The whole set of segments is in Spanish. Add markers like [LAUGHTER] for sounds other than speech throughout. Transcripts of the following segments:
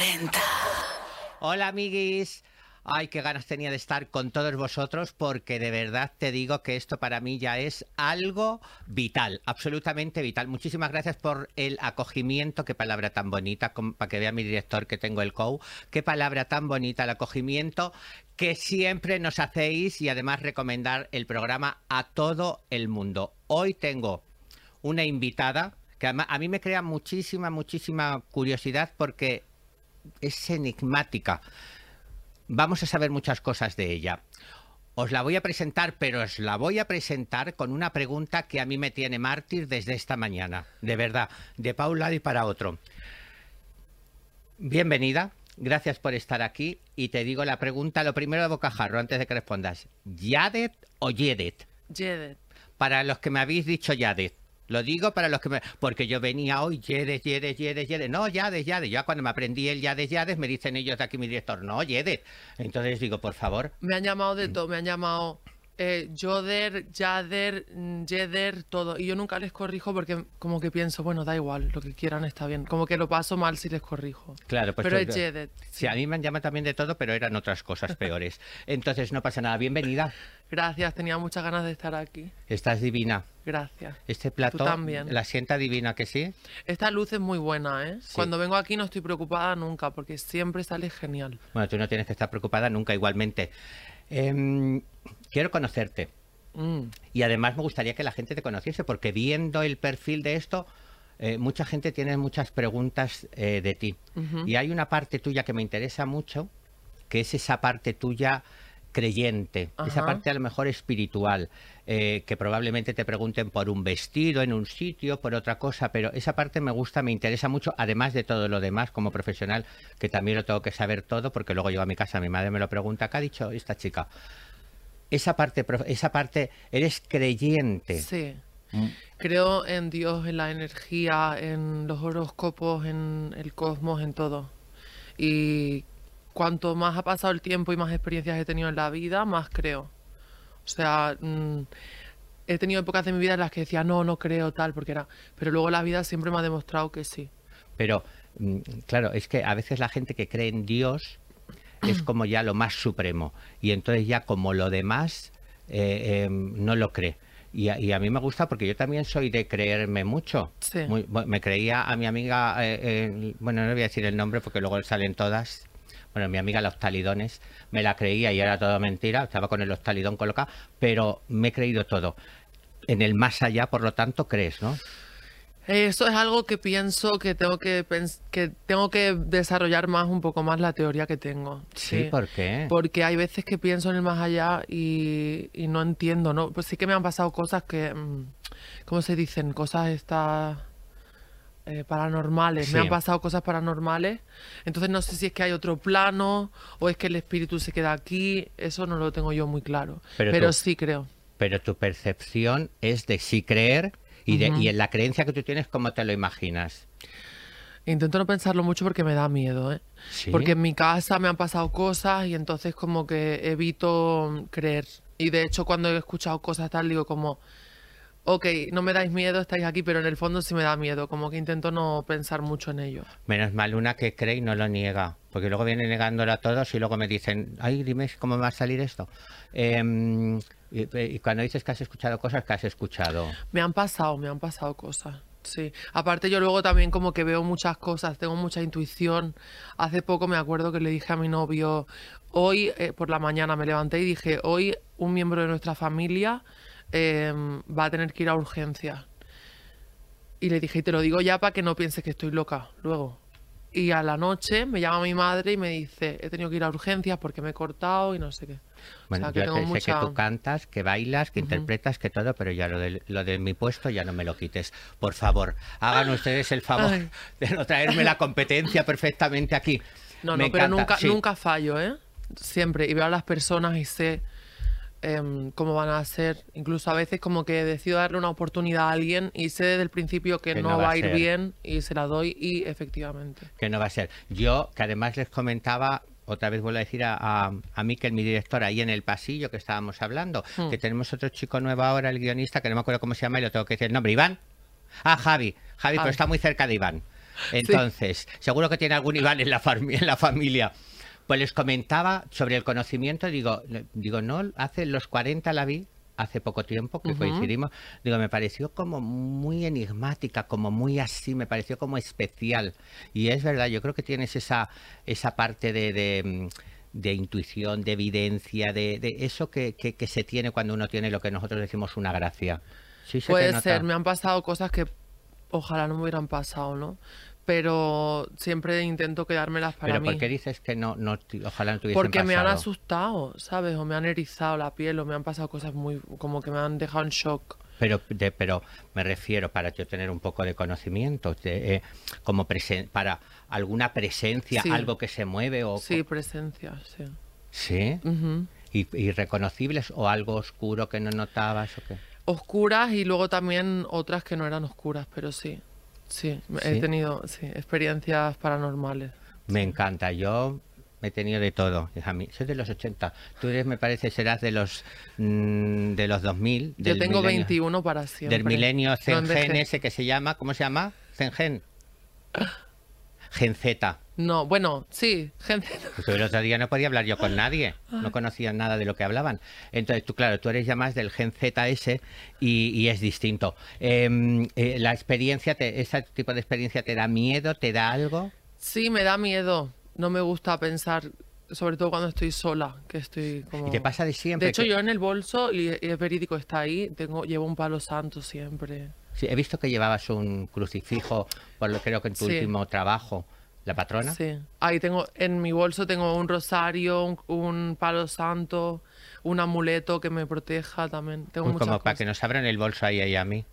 40. Hola, amiguis. Ay, qué ganas tenía de estar con todos vosotros porque de verdad te digo que esto para mí ya es algo vital, absolutamente vital. Muchísimas gracias por el acogimiento, qué palabra tan bonita, para que vea mi director que tengo el COU, qué palabra tan bonita el acogimiento que siempre nos hacéis y además recomendar el programa a todo el mundo. Hoy tengo una invitada que a mí me crea muchísima, muchísima curiosidad porque es enigmática. Vamos a saber muchas cosas de ella. Os la voy a presentar, pero os la voy a presentar con una pregunta que a mí me tiene mártir desde esta mañana. De verdad, de pa' un lado y para otro. Bienvenida, gracias por estar aquí. Y te digo la pregunta, lo primero de bocajarro, antes de que respondas. ¿Yadet o Yedet? Jedet. Para los que me habéis dicho Yadet. Lo digo para los que me... Porque yo venía hoy, Yedes, Yedes, Yedes, Yedes. No, Yades, Yades. Ya cuando me aprendí el Yades, Yades, me dicen ellos de aquí, mi director, no, Yedes. Entonces digo, por favor, Me han llamado de todo, me han llamado eh, Joder, Yader, mm, Jeder, todo. Y yo nunca les corrijo porque como que pienso, bueno, da igual, lo que quieran está bien. Como que lo paso mal si les corrijo. claro, pues... Pero es Jedet. Sí, a mí me han llamado también de todo, pero eran otras cosas [LAUGHS] peores. Entonces no pasa nada. Bienvenida. Gracias, tenía muchas ganas de estar aquí. Estás divina. Gracias. Este plato también. la sienta divina, que sí. Esta luz es muy buena, ¿eh? Cuando vengo aquí no estoy preocupada nunca porque siempre sale genial. Bueno, tú no tienes que estar preocupada nunca igualmente. Em, quiero conocerte. Mm. Y además me gustaría que la gente te conociese, porque viendo el perfil de esto, eh, mucha gente tiene muchas preguntas eh, de ti. Y hay una parte tuya que me interesa mucho, que es esa parte tuya creyente, esa parte a lo mejor espiritual, eh, que probablemente te pregunten por un vestido en un sitio, por otra cosa, pero esa parte me gusta, me interesa mucho, además de todo lo demás como profesional, que también lo tengo que saber todo, porque luego llego a mi casa, mi madre me lo pregunta, ¿qué ha dicho esta chica? Esa parte, esa parte, eres creyente. Sí. Mm. Creo en Dios, en la energía, en los horóscopos, en el cosmos, en todo. Y cuanto más ha pasado el tiempo y más experiencias he tenido en la vida, más creo. O sea, mm, he tenido épocas de mi vida en las que decía, no, no creo tal, porque era... Pero luego la vida siempre me ha demostrado que sí. Pero, mm, claro, es que a veces la gente que cree en Dios es [CLEARS THROAT] como ya lo más supremo. Y entonces ya como lo demás eh, eh, no lo cree. Y a, y a mí me gusta porque yo también soy de creerme mucho. Sí. Muy- me creía a mi amiga, eh, eh, bueno, no voy a decir el nombre porque luego salen todas. Bueno, mi amiga los talidones, me la creía y era todo mentira, estaba con el hostalidón colocado, pero me he creído todo. En el más allá, por lo tanto, crees, ¿no? Eso es algo que pienso que tengo que, que tengo que desarrollar más, un poco más la teoría que tengo. Sí, ¿por qué? Porque hay veces que pienso en el más allá y, y no entiendo, ¿no? Pues sí que me han pasado cosas que, mm, ¿cómo se dicen? Cosas estas eh, paranormales. Sí. Me han pasado cosas paranormales. Entonces no sé si es que hay otro plano o es que el espíritu se queda aquí. Eso no lo tengo yo muy claro. Pero sí creo. Pero tu percepción es de sí creer y, de, y en la creencia que tú tienes, ¿cómo te lo imaginas? Intento no pensarlo mucho porque me da miedo, ¿eh? Sí. Porque en mi casa me han pasado cosas y entonces como que evito creer. Y de hecho cuando he escuchado cosas tal digo como, ok, no me dais miedo, estáis aquí, pero en el fondo sí me da miedo. Como que intento no pensar mucho en ello. Menos mal una que cree y no lo niega. Porque luego viene negándolo a todos y luego me dicen, ay, dime cómo va a salir esto. Em, y, y cuando dices que has escuchado cosas, que has escuchado. Me han pasado, me han pasado cosas. Sí. Aparte yo luego también como que veo muchas cosas, tengo mucha intuición. Hace poco me acuerdo que le dije a mi novio, hoy eh, por la mañana me levanté y dije, hoy un miembro de nuestra familia em, va a tener que ir a urgencias. Y le dije, y te lo digo ya para que no pienses que estoy loca luego. Y a la noche me llama mi madre y me dice, he tenido que ir a urgencias porque me he cortado y no sé qué. Bueno, o sea, que yo tengo sé mucha... que tú cantas, que bailas, que interpretas, que todo, pero ya lo de, lo de mi puesto ya no me lo quites. Por favor, hagan ustedes el favor Ay. de no traerme la competencia perfectamente aquí. No, Me no, pero nunca, sí. nunca fallo, ¿eh? Siempre. Y veo a las personas y sé em, cómo van a ser. Incluso a veces como que decido darle una oportunidad a alguien y sé desde el principio que, no, va a ir ser. bien y se la doy y efectivamente. que no va a ser. Yo, que además les comentaba, otra vez vuelvo a decir a, a, a Miquel, mi director, ahí en el pasillo que estábamos hablando, Hmm. que tenemos otro chico nuevo ahora, el guionista, que no me acuerdo cómo se llama y lo tengo que decir el nombre. ¿Iván? Ah, Javi. Javi, pero está muy cerca de Iván. Entonces, seguro que tiene algún Iván en la, en la familia. Pues les comentaba sobre el conocimiento, digo, digo, no, hace los 40 la vi, hace poco tiempo que coincidimos, digo, me pareció como muy enigmática, como muy así, me pareció como especial. Y es verdad, yo creo que tienes esa, esa parte de, de, intuición, de evidencia, de, de eso que, que, se tiene cuando uno tiene lo que nosotros decimos una gracia. Puede ser, me han pasado cosas que ojalá no me hubieran pasado, ¿no? Pero siempre intento quedármelas para ¿Pero mí. ¿Pero por qué dices que no, no ojalá no tuviesen Porque me han asustado, ¿sabes? O me han erizado la piel o me han pasado cosas muy... como que me han dejado en shock. Pero, pero me refiero para yo tener un poco de conocimiento, eh, como para alguna presencia, algo que se mueve o... Sí, presencia, sí. ¿Sí? ¿Y, ¿Y, reconocibles o algo oscuro que no notabas o qué? Oscuras y luego también otras que no eran oscuras, pero sí. Sí, he tenido experiencias paranormales. Me encanta, yo he tenido de todo. A mí, soy de los 80. Tú eres, me parece, serás de los mm, de los 2000. Yo tengo 21 para siempre. Del milenio Zengen ese que se llama, ¿cómo se llama? Zengen. [LAUGHS] Gen Z. No, bueno, sí, Gen Z. Pues el otro día no podía hablar yo con nadie, no ah. conocía nada de lo que hablaban. Entonces, tú, claro, tú eres ya más del Gen ZS y, y es distinto. Em, eh, ¿La experiencia, te, ese tipo de experiencia te da miedo, te da algo? Sí, me da miedo. No me gusta pensar, sobre todo cuando estoy sola, que estoy como... ¿Y te pasa de siempre? De hecho, yo en el bolso, y es verídico, está ahí, tengo, llevo un palo santo siempre. Sí, he visto que llevabas un crucifijo, por lo creo que en tu último trabajo. ¿La patrona? Sí. Ahí tengo, en mi bolso tengo un rosario, un, palo santo, un amuleto que me proteja también. Tengo como para que nos abran el bolso ahí, ahí a mí.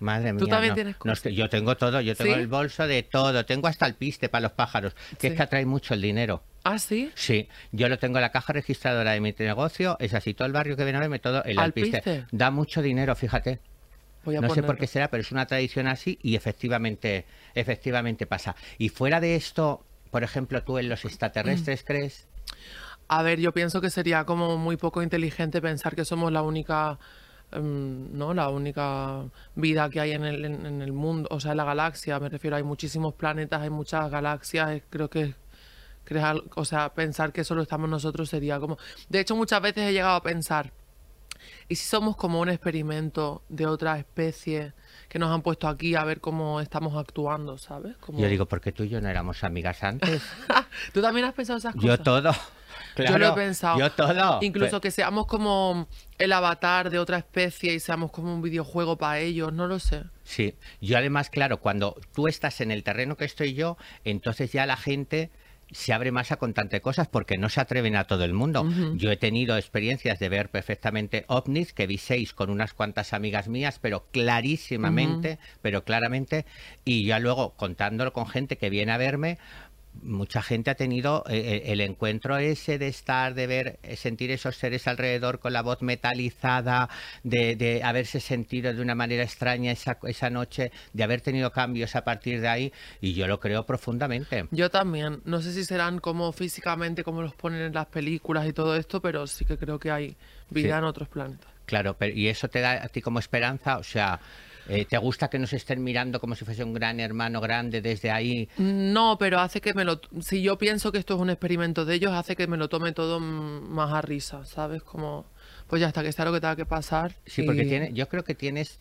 Madre mía. ¿Tú también tienes cosas? yo tengo todo, yo tengo el bolso de todo, tengo hasta el piste para los pájaros, que es que atrae mucho el dinero. ¿Ah, sí? Sí, yo lo tengo en la caja registradora de mi negocio, es así, todo el barrio que viene a verme, todo el alpiste. Da mucho dinero, fíjate no sé por qué será, pero es una tradición así y efectivamente, efectivamente pasa. Y fuera de esto, por ejemplo, tú en los extraterrestres mm. crees. A ver, yo pienso que sería como muy poco inteligente pensar que somos la única, em, ¿no? La única vida que hay en el, en, el mundo, o sea, en la galaxia. Me refiero, hay muchísimos planetas, hay muchas galaxias. Creo que crear, o sea, pensar que solo estamos nosotros sería como. De hecho, muchas veces he llegado a pensar ¿Y si somos como un experimento de otra especie que nos han puesto aquí a ver cómo estamos actuando, ¿sabes? Yo digo, porque tú y yo no éramos amigas antes. [LAUGHS] ¿Tú también has pensado esas cosas? Yo todo. yo lo he pensado. Yo todo. Incluso que seamos como el avatar de otra especie y seamos como un videojuego para ellos, no lo sé. Sí, yo además, claro, cuando tú estás en el terreno que estoy yo, entonces ya la gente se abre más a contarte cosas porque no se atreven a todo el mundo. Yo he tenido experiencias de ver perfectamente ovnis, que vi seis con unas cuantas amigas mías, pero clarísimamente, pero claramente, y ya luego contándolo con gente que viene a verme, mucha gente ha tenido eh, eh, el encuentro ese de estar, de ver, eh, sentir esos seres alrededor con la voz metalizada, de, haberse sentido de una manera extraña esa, esa noche, de haber tenido cambios a partir de ahí, y yo lo creo profundamente. Yo también. No sé si serán como físicamente, como los ponen en las películas y todo esto, pero sí que creo que hay vida en otros planetas. Claro, pero ¿y eso te da a ti como esperanza? O sea, eh, ¿Te gusta que nos estén mirando como si fuese un gran hermano grande desde ahí? No, pero hace que me lo... Si yo pienso que esto es un experimento de ellos, hace que me lo tome todo más a risa, ¿sabes? Como, pues ya está, que está lo que tenga que pasar. Sí, porque tiene, yo creo que tienes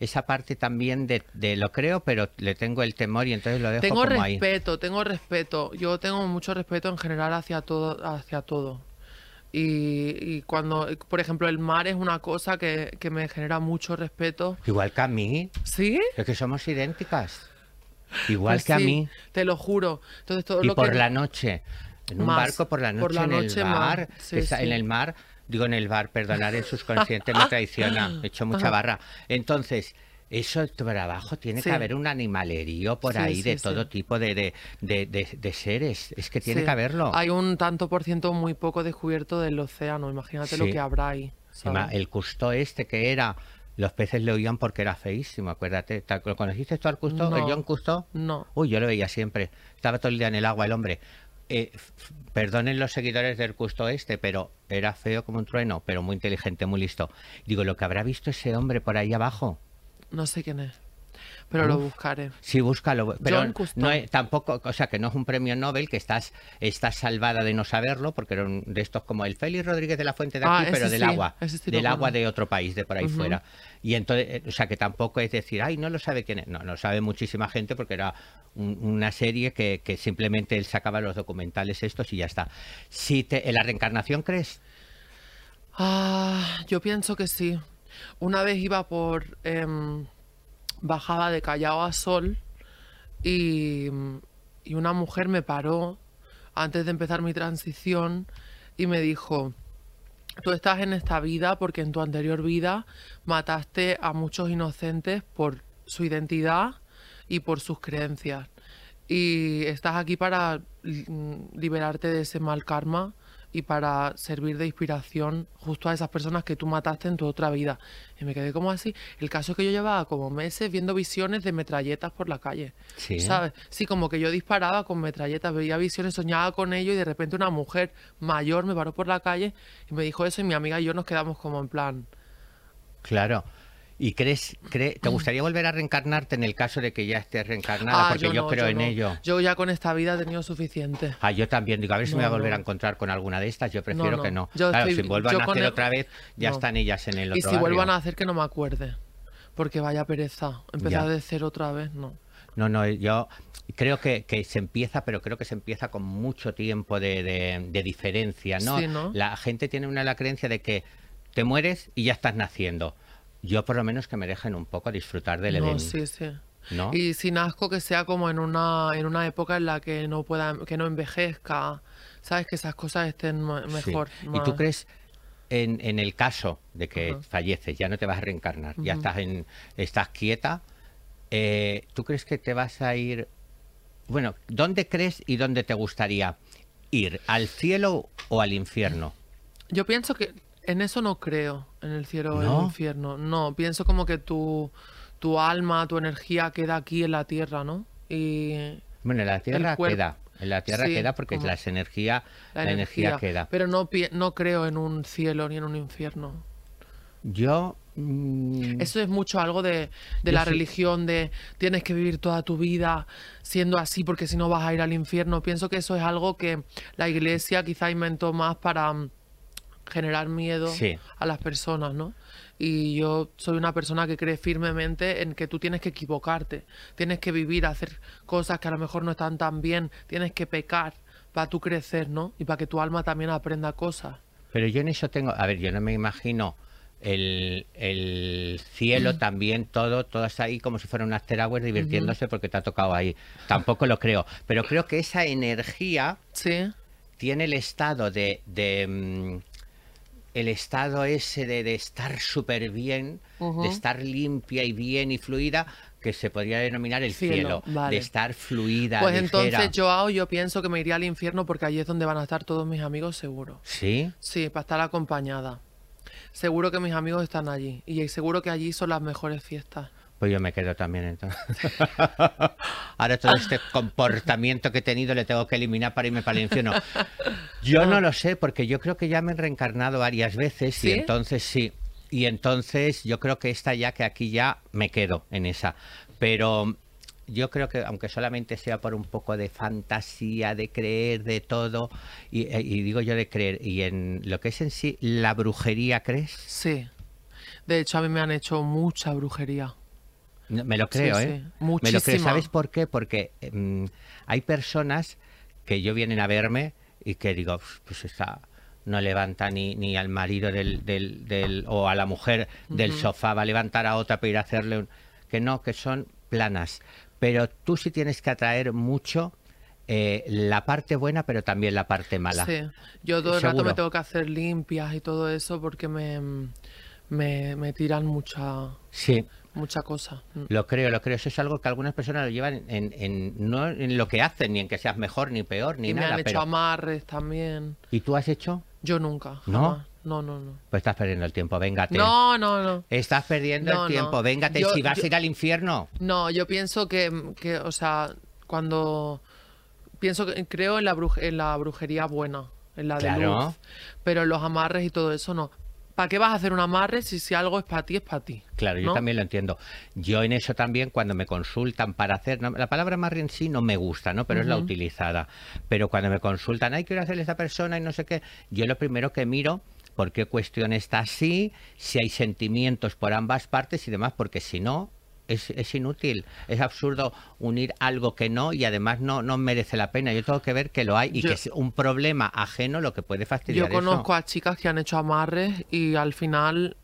esa parte también de, lo creo, pero le tengo el temor y entonces lo dejo tengo como respeto, tengo respeto. Yo tengo mucho respeto en general hacia todo, hacia todo. Y, cuando, por ejemplo, el mar es una cosa que, me genera mucho respeto. Igual que a mí. ¿Sí? Es que somos idénticas. Igual pues que a mí. Te lo juro. Entonces, todo y lo por la noche. En un barco por la noche, en el mar. En el mar, digo en el bar, perdonar, el subconsciente me [LAUGHS] traiciona. He hecho mucha barra. Entonces, eso por abajo tiene que haber un animalerío por ahí de todo tipo de, de, seres. Es que tiene que haberlo. Hay un tanto por ciento muy poco descubierto del océano. Imagínate lo que habrá ahí. El custo este que era los peces le oían porque era feísimo, acuérdate. ¿Lo conociste tú al Custo? No, ¿El John Custo? No. Uy, yo lo veía siempre. Estaba todo el día en el agua el hombre. Eh, perdonen los seguidores del Custo este, pero era feo como un trueno, pero muy inteligente, muy listo. Digo, lo que habrá visto ese hombre por ahí abajo. No sé quién es. pero lo buscaré. Sí, búscalo. Pero no es- tampoco, o sea, que no es un premio Nobel, que estás, estás salvada de no saberlo, porque era un- de estos como el Félix Rodríguez de la Fuente de Ah, aquí, pero del sí, agua. sí del agua de otro país, de por ahí fuera. Y entonces, eh, o sea, que tampoco es decir, ay, no lo sabe quién es. No, lo sabe muchísima gente porque era un- una serie que, que simplemente él sacaba los documentales estos y ya está. Si te, ¿En la reencarnación crees? Ah, yo pienso que sí. Una vez iba por... em, bajaba de Callao a Sol y, y una mujer me paró antes de empezar mi transición y me dijo, tú estás en esta vida porque en tu anterior vida mataste a muchos inocentes por su identidad y por sus creencias. Y estás aquí para mm, liberarte de ese mal karma y para servir de inspiración justo a esas personas que tú mataste en tu otra vida. Y me quedé como así. El caso es que yo llevaba como meses viendo visiones de metralletas por la calle. Sí. ¿Sabes? Sí, como que yo disparaba con metralletas, veía visiones, soñaba con ello y de repente una mujer mayor me paró por la calle y me dijo eso y mi amiga y yo nos quedamos como en plan... Claro. ¿Y crees, cree- te gustaría volver a reencarnarte en el caso de que ya estés reencarnada? "Ah, porque yo, no, creo en no. ello. Yo ya con esta vida he tenido suficiente. Ah, yo también digo, a ver si me voy a volver a encontrar con alguna de estas. Yo prefiero que no. Yo claro, estoy- si vuelvan a hacer el- otra vez, ya están ellas en el otro Y si barrio. vuelvan a hacer que no me acuerde. Porque vaya pereza. Empezar de cero otra vez, no. No, no, yo creo que, que se empieza, pero creo que se empieza con mucho tiempo de, de- de diferencia, ¿no? Sí, ¿no? La gente tiene una la creencia de que te mueres y ya estás naciendo. Yo por lo menos que me dejen un poco disfrutar del No, evento, sí, sí. ¿no? Y sin asco que sea como en una, en una época en la que no pueda, que no envejezca. ¿Sabes? Que esas cosas estén Sí. mejor. ¿Y tú crees en, en el caso de que falleces, ya no te vas a reencarnar, ya estás en, estás quieta, eh, ¿tú crees que te vas a ir? Bueno, ¿dónde crees y dónde te gustaría ir? ¿Al cielo o al infierno? Yo pienso que en eso no creo, en el cielo o en ¿No? el infierno. No, pienso como que tu, tu alma, tu energía queda aquí en la tierra, ¿no? Y Bueno, en la tierra queda, en la tierra Sí, queda porque las energía, la, la, energía, queda. Pero no, no creo en un cielo ni en un infierno. Yo mm, Eso es mucho algo de, de la religión, de tienes que vivir toda tu vida siendo así porque si no vas a ir al infierno. Pienso que eso es algo que la iglesia quizá inventó más para mm, generar miedo Sí. a las personas, ¿no? Y yo soy una persona que cree firmemente en que tú tienes que equivocarte, tienes que vivir, hacer cosas que a lo mejor no están tan bien, tienes que pecar para tú crecer, ¿no? Y para que tu alma también aprenda cosas. Pero yo en eso tengo, a ver, yo no me imagino el, el cielo también, todo, todo está ahí como si fuera un after hours divirtiéndose porque te ha tocado ahí. Tampoco lo creo, pero creo que esa energía Sí, tiene el estado de, de, mm, el estado ese de, de estar súper bien, de estar limpia y bien y fluida, que se podría denominar el Cielo, cielo, vale. de estar fluida. Pues ligera. entonces, Joao, yo pienso que me iría al infierno porque allí es donde van a estar todos mis amigos, seguro. Sí, Sí, para estar acompañada. Seguro que mis amigos están allí. Y seguro que allí son las mejores fiestas. Pues yo me quedo también entonces. [LAUGHS] Ahora todo este comportamiento que he tenido le tengo que eliminar para irme para el infierno. Yo no lo sé, porque yo creo que ya me he reencarnado varias veces ¿Sí? y entonces sí. Y entonces yo creo que esta ya, que aquí ya me quedo en esa. Pero yo creo que aunque solamente sea por un poco de fantasía, de creer, de todo, y, eh, y digo yo de creer, y en lo que es en sí la brujería, ¿crees? Sí. De hecho, a mí me han hecho mucha brujería. No, Me lo Sí, creo, sí, ¿eh? Me lo creo. ¿Sabes por qué? Porque mm, hay personas que yo vienen a verme y que digo, "Uf, pues esta no levanta ni, ni al marido del, del, del- o a la mujer del sofá, va a levantar a otra para ir a hacerle un... Que no, que son planas. Pero tú sí tienes que atraer mucho eh, la parte buena, pero también la parte mala. Sí. Yo todo el rato me tengo que hacer limpias y todo eso porque me, me, me tiran mucha, Sí. Mucha cosa. Mm. Lo creo, lo creo. Eso es algo que algunas personas lo llevan en, en- no en lo que hacen, ni en que seas mejor, ni peor, ni Y me nada. han hecho pero- amarres también. ¿Y tú has hecho? Yo nunca. ¿No? jamás. No, no, no. Pues estás perdiendo el tiempo, véngate. No, no, no. Estás perdiendo No, el tiempo, no. véngate. Yo- si vas yo- a ir al infierno. No, yo pienso que, que, o sea, cuando pienso que creo en la bruje- en la brujería buena, en la de Claro. luz, pero los amarres y todo eso no. ¿Para qué vas a hacer un amarre si, si algo es para ti, es para ti? Claro, yo también lo entiendo. Yo en eso también, cuando me consultan para hacer, no, la palabra amarre en sí no me gusta, ¿no? Pero es la utilizada. Pero cuando me consultan, ay, quiero hacerle a esta persona y no sé qué, yo lo primero que miro, por qué cuestión está así, si hay sentimientos por ambas partes y demás, porque si no, es, es inútil, es absurdo unir algo que no y además no, no merece la pena. Yo tengo que ver que lo hay y Yo- que es un problema ajeno lo que puede fastidiar Yo conozco eso. a chicas que han hecho amarres y al final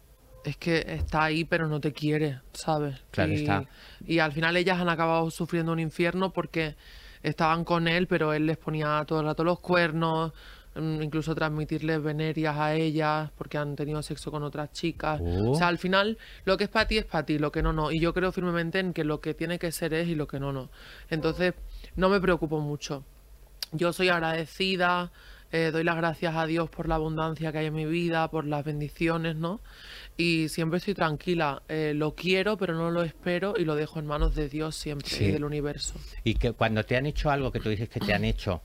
es que está ahí pero no te quiere, ¿sabes? Claro y, está. y al final ellas han acabado sufriendo un infierno porque estaban con él pero él les ponía todo el rato los cuernos, incluso transmitirles venerias a ellas porque han tenido sexo con otras chicas. O sea, al final lo que es para ti es para ti, lo que no, no. Y yo creo firmemente en que lo que tiene que ser es y lo que no, no. Entonces, no me preocupo mucho. Yo soy agradecida, eh, doy las gracias a Dios por la abundancia que hay en mi vida, por las bendiciones, ¿no? Y siempre estoy tranquila. eh, lo quiero, pero no lo espero y lo dejo en manos de Dios siempre Sí. y del universo. Y que cuando te han hecho algo que tú dices que te han hecho,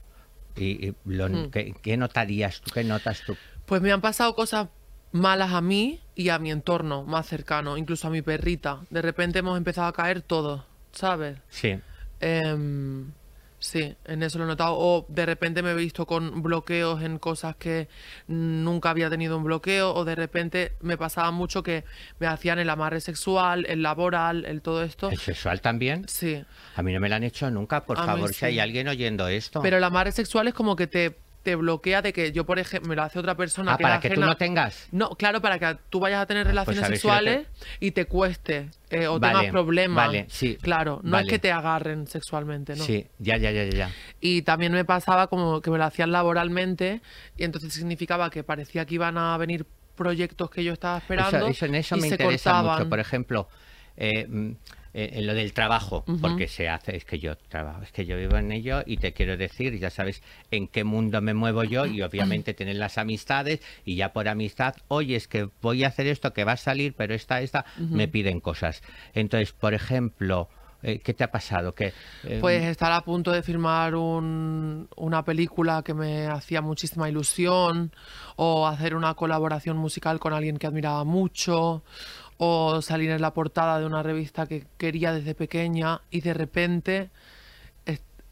y, y lo- Hmm. ¿qué, qué notarías tú? ¿Qué notas tú? Pues me han pasado cosas malas a mí y a mi entorno más cercano, incluso a mi perrita. De repente hemos empezado a caer todos, ¿sabes? Sí. Em, sí, en eso lo he notado. O de repente me he visto con bloqueos en cosas que nunca había tenido un bloqueo. O de repente me pasaba mucho que me hacían el amarre sexual, el laboral, el todo esto. ¿El sexual también? Sí. A mí no me lo han hecho nunca, por A mí favor, si hay alguien oyendo esto. Pero el amarre sexual es como que te, te bloquea de que yo, por ejemplo, me lo hace otra persona ah, que para que tú no tengas. No, claro, para que tú vayas a tener relaciones a ver si lo sexuales y te cueste eh, o Vale, tengas problemas. vale, sí, Claro, no vale. es que te agarren sexualmente, ¿no? Sí, ya, ya, ya, ya. Y también me pasaba como que me lo hacían laboralmente y entonces significaba que parecía que iban a venir proyectos que yo estaba esperando Eso, eso- en eso y me se interesa mucho. Por ejemplo, eh, mm, eh, en lo del trabajo, porque se hace, es que yo trabajo, es que yo vivo en ello y te quiero decir, ya sabes en qué mundo me muevo yo y obviamente tener las amistades y ya por amistad, oye, es que voy a hacer esto que va a salir, pero esta, esta, me piden cosas. Entonces, por ejemplo, eh, ¿qué te ha pasado? Que, eh, Pues estar a punto de firmar un- una película que me hacía muchísima ilusión, o hacer una colaboración musical con alguien que admiraba mucho, o salir en la portada de una revista que quería desde pequeña y de repente,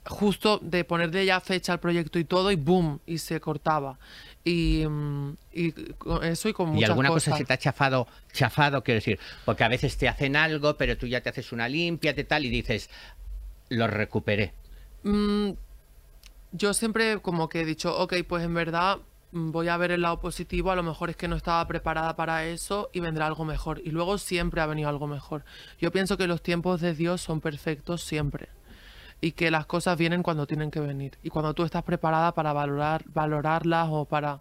justo de ponerle ya fecha al proyecto y todo, y boom, y se cortaba. Y, mm, y con eso y con ¿Y alguna cosas. cosa se te ha chafado, chafado, quiero decir? Porque a veces te hacen algo, pero tú ya te haces una limpia, te tal, y dices, lo recuperé. Mm, yo siempre como que he dicho, ok, pues en verdad voy a ver el lado positivo, a lo mejor es que no estaba preparada para eso y vendrá algo mejor. Y luego siempre ha venido algo mejor. Yo pienso que los tiempos de Dios son perfectos siempre. Y que las cosas vienen cuando tienen que venir. Y cuando tú estás preparada para valorar, valorarlas o para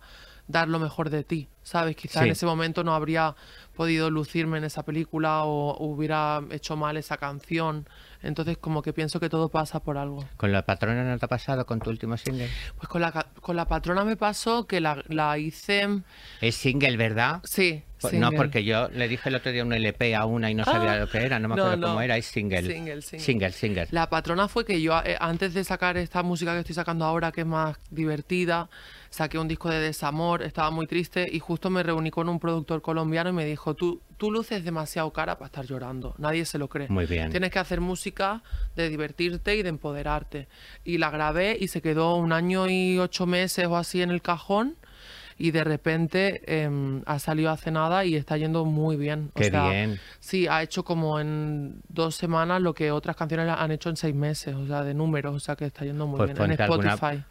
dar lo mejor de ti. ¿Sabes? Quizá Sí. en ese momento no habría podido lucirme en esa película o hubiera hecho mal esa canción. Entonces como que pienso que todo pasa por algo. ¿Con la patrona no te ha pasado con tu último single? Pues con la, con la patrona me pasó que la, la hice. Es single, ¿verdad? Sí. Pues No, porque yo le dije el otro día un LP a una y no sabía Ah, lo que era, no me no, acuerdo cómo era, es single. Single, single. Single, single. La patrona fue que yo, eh, antes de sacar esta música que estoy sacando ahora, que es más divertida, saqué un disco de desamor, estaba muy triste y justo me reuní con un productor colombiano y me dijo, tú, tú luces demasiado cara para estar llorando, nadie se lo cree. Muy bien. Tienes que hacer música de divertirte y de empoderarte. Y la grabé y se quedó un año y ocho meses o así en el cajón. Y de repente em, ha salido hace nada y está yendo muy bien. O Qué sea, bien. Sí, ha hecho como en dos semanas lo que otras canciones han hecho en seis meses, o sea, de números, o sea, que está yendo muy Pues bien. En Spotify. alguna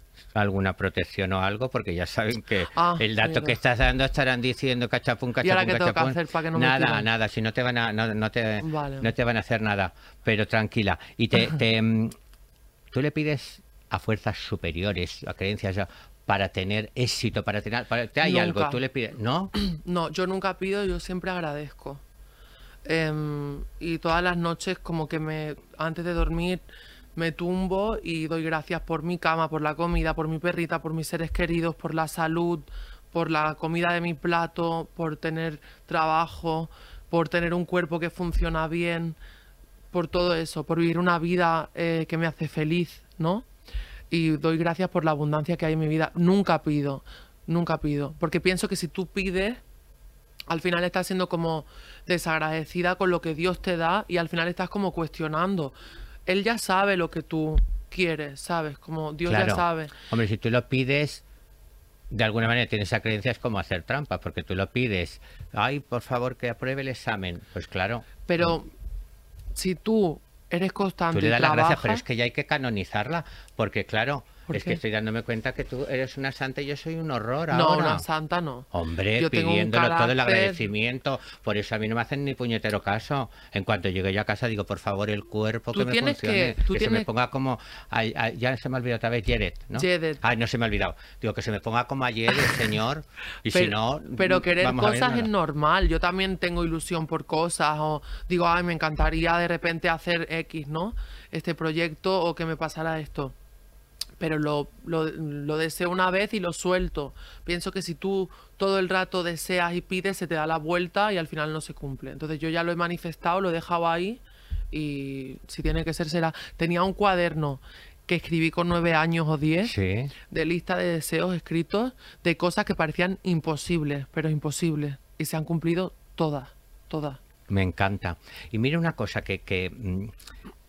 protección o algo, porque ya saben que Ah, el dato mira. que estás dando estarán diciendo cachapún, cachapún, ¿Y ahora qué tengo que cachapún. hacer para que no Nada, nada, si no te van a, no, no te, Vale. no te van a hacer nada, pero tranquila. Y te, te, [LAUGHS] mm, tú le pides a fuerzas superiores, a creencias ya, para tener éxito, para tener, para, te hay algo, tú le pides, ¿no? [CLEARS THROAT] No, yo nunca pido, yo siempre agradezco. Em, y todas las noches como que me, antes de dormir, me tumbo y doy gracias por mi cama, por la comida, por mi perrita, por mis seres queridos, por la salud, por la comida de mi plato, por tener trabajo, por tener un cuerpo que funciona bien, por todo eso, por vivir una vida eh, que me hace feliz, ¿no? Y doy gracias por la abundancia que hay en mi vida. Nunca pido, nunca pido, porque pienso que si tú pides, al final estás siendo como desagradecida con lo que Dios te da y al final estás como cuestionando. Él ya sabe lo que tú quieres, ¿sabes? Como Dios ya sabe. Hombre, si tú lo pides, de alguna manera tienes esa creencia, es como hacer trampa, porque tú lo pides. Ay, por favor, que apruebe el examen. Pues claro, Pero si tú eres constante tú le das las gracias, pero es que ya hay que canonizarla, porque claro, ¿Por es qué? que estoy dándome cuenta que tú eres una santa y yo soy un horror No, ahora. una santa no. Hombre, Yo tengo un pidiéndolo todo el agradecimiento. Por eso a mí no me hacen ni puñetero caso. En cuanto llegue yo a casa digo, por favor, el cuerpo Tú que me funcione. que- tú se me ponga como... ay, ay, ya se me ha olvidado otra vez, Jared, ¿no? Jared. Ay, no se me ha olvidado. Digo, que se me ponga como ayer el [LAUGHS] señor. Y si pero, no... pero querer vamos a ver cosas nada. es normal. Yo también tengo ilusión por cosas o digo, ay, me encantaría de repente hacer X, ¿no? Este proyecto o que me pasara esto. Pero lo, lo, lo deseo una vez y lo suelto. Pienso que si tú todo el rato deseas y pides, se te da la vuelta y al final no se cumple. Entonces yo ya lo he manifestado, lo he dejado ahí y si tiene que ser, será. Tenía un cuaderno que escribí con nueve años o diez Sí. de lista de deseos escritos de cosas que parecían imposibles, pero imposibles. Y se han cumplido todas, todas. Me encanta. Y mira una cosa que, que mm,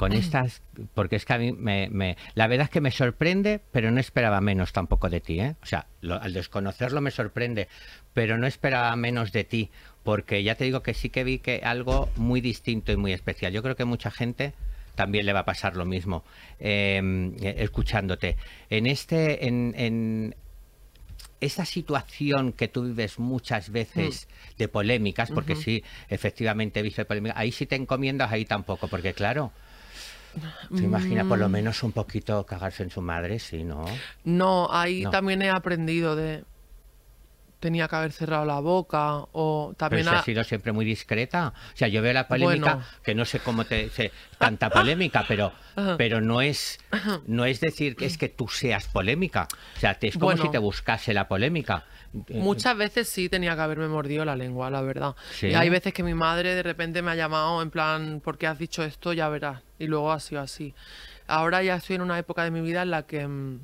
con estas, porque es que a mí me, me- la verdad es que me sorprende, pero no esperaba menos tampoco de ti, ¿eh? O sea, lo- al desconocerlo me sorprende, pero no esperaba menos de ti, porque ya te digo que sí que vi que algo muy distinto y muy especial. Yo creo que mucha gente también le va a pasar lo mismo eh, escuchándote. En este, en, en, esa situación que tú vives muchas veces de polémicas, porque sí, efectivamente he visto polémicas, ahí sí te encomiendas, ahí tampoco, porque claro, se imagina por lo Mm. menos un poquito cagarse en su madre, sí, ¿no? No, ahí No. también he aprendido de... Tenía que haber cerrado la boca o Pero también... si ha- has sido siempre muy discreta. O sea, yo veo la polémica, Bueno. que no sé cómo te... sé tanta polémica, pero, Ajá. pero no es no es decir que es que tú seas polémica. O sea, es como Bueno. si te buscase la polémica. Eh, Muchas veces sí tenía que haberme mordido la lengua, la verdad. ¿Sí? Y hay veces que mi madre de repente me ha llamado en plan, ¿por qué has dicho esto? Ya verás. Y luego ha sido así. Ahora ya estoy en una época de mi vida en la que mm,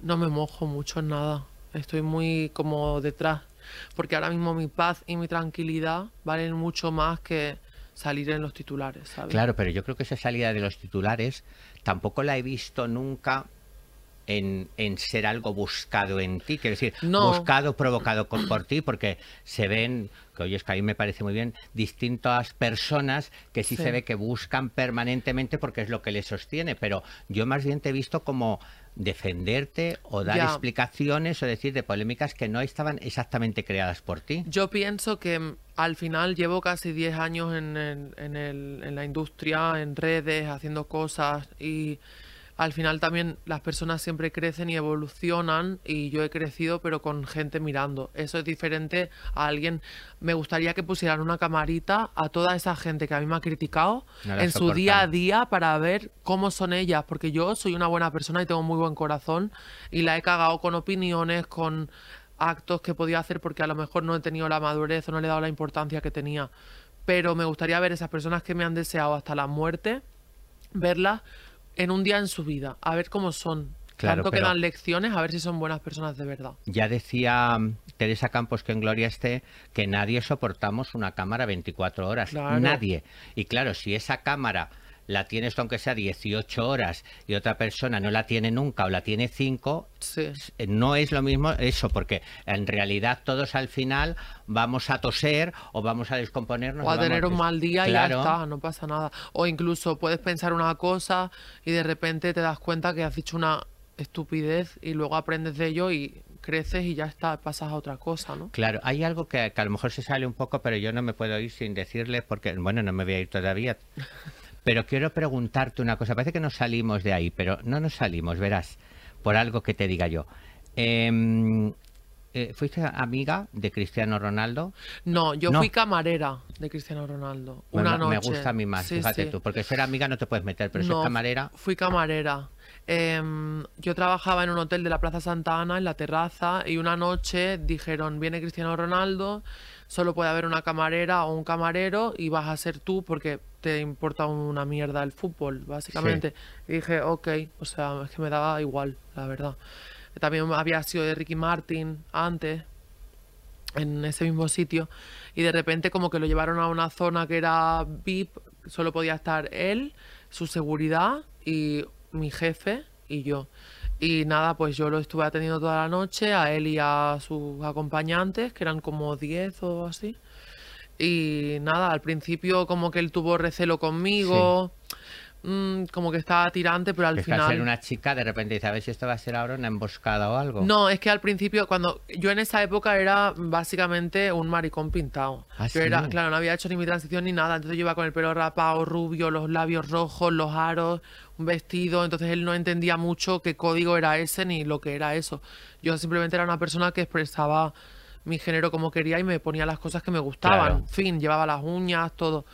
no me mojo mucho en nada. Estoy muy como detrás. Porque ahora mismo mi paz y mi tranquilidad valen mucho más que salir en los titulares, ¿sabes? Claro, pero yo creo que esa salida de los titulares tampoco la he visto nunca en, en ser algo buscado en ti. Quiero decir, No. buscado, provocado por ti, porque se ven, que oye, es que a mí me parece muy bien, distintas personas que sí, Sí. se ve que buscan permanentemente porque es lo que les sostiene. Pero yo más bien te he visto como defenderte o dar Ya. explicaciones o decir de polémicas que no estaban exactamente creadas por ti. Yo pienso que mm, al final llevo casi 10 años en, el- en, el- en la industria, en redes, haciendo cosas y al final también las personas siempre crecen y evolucionan y yo he crecido pero con gente mirando. Eso es diferente a alguien. Me gustaría que pusieran una camarita a toda esa gente que a mí me ha criticado No en su día a día para ver cómo son ellas, porque yo soy una buena persona y tengo muy buen corazón y la he cagado con opiniones, con actos que podía hacer porque a lo mejor no he tenido la madurez o no le he dado la importancia que tenía. Pero me gustaría ver esas personas que me han deseado hasta la muerte, verlas en un día en su vida, a ver cómo son. Claro, Tanto que dan lecciones, a ver si son buenas personas de verdad. Ya decía mm, Teresa Campos que en Gloria esté que nadie soportamos una cámara 24 horas. Claro. Nadie. Y claro, si esa cámara la tienes aunque sea 18 horas y otra persona no la tiene nunca o la tiene 5, Sí. eh, no es lo mismo eso, porque en realidad todos al final vamos a toser o vamos a descomponernos. O a tener un mal día y ya Claro. está, no pasa nada. O incluso puedes pensar una cosa y de repente te das cuenta que has dicho una estupidez y luego aprendes de ello y creces y ya está, pasas a otra cosa, ¿no? Claro, hay algo que, que a lo mejor se sale un poco, pero yo no me puedo ir sin decirle, porque, bueno, no me voy a ir todavía. [LAUGHS] Pero quiero preguntarte una cosa. Parece que nos salimos de ahí, pero no nos salimos, verás, por algo que te diga yo. Em, eh, ¿Fuiste amiga de Cristiano Ronaldo? No, yo No. fui camarera de Cristiano Ronaldo. Me- Una me, noche. gusta a mí más, Sí, fíjate sí. tú, porque ser amiga no te puedes meter, pero No, ser camarera... Fui camarera. Em, yo trabajaba en un hotel de la Plaza Santa Ana, en la terraza, y una noche dijeron, viene Cristiano Ronaldo, solo puede haber una camarera o un camarero y vas a ser tú porque te importa una mierda el fútbol, básicamente. Y dije, ok, o sea, es que me daba igual, la verdad. También había sido de Ricky Martin antes. en ese mismo sitio y de repente como que lo llevaron a una zona que era VIP, solo podía estar él, su seguridad y mi jefe y yo. Y nada, pues yo lo estuve atendiendo toda la noche, a él y a sus acompañantes, que eran como 10 o así. Y nada, al principio como que él tuvo recelo conmigo, mm, como que estaba tirante, pero al Es que al final... ser una chica, de repente dice, a ver si esto va a ser ahora una emboscada o algo. No, es que al principio, cuando yo en esa época era básicamente un maricón pintado. Ah, yo era, claro, no había hecho ni mi transición ni nada. Entonces yo iba con el pelo rapado, rubio, los labios rojos, los aros, un vestido. Entonces él no entendía mucho qué código era ese ni lo que era eso. Yo simplemente era una persona que expresaba mi género como quería y me ponía las cosas que me gustaban. Claro. En fin, llevaba las uñas, todo.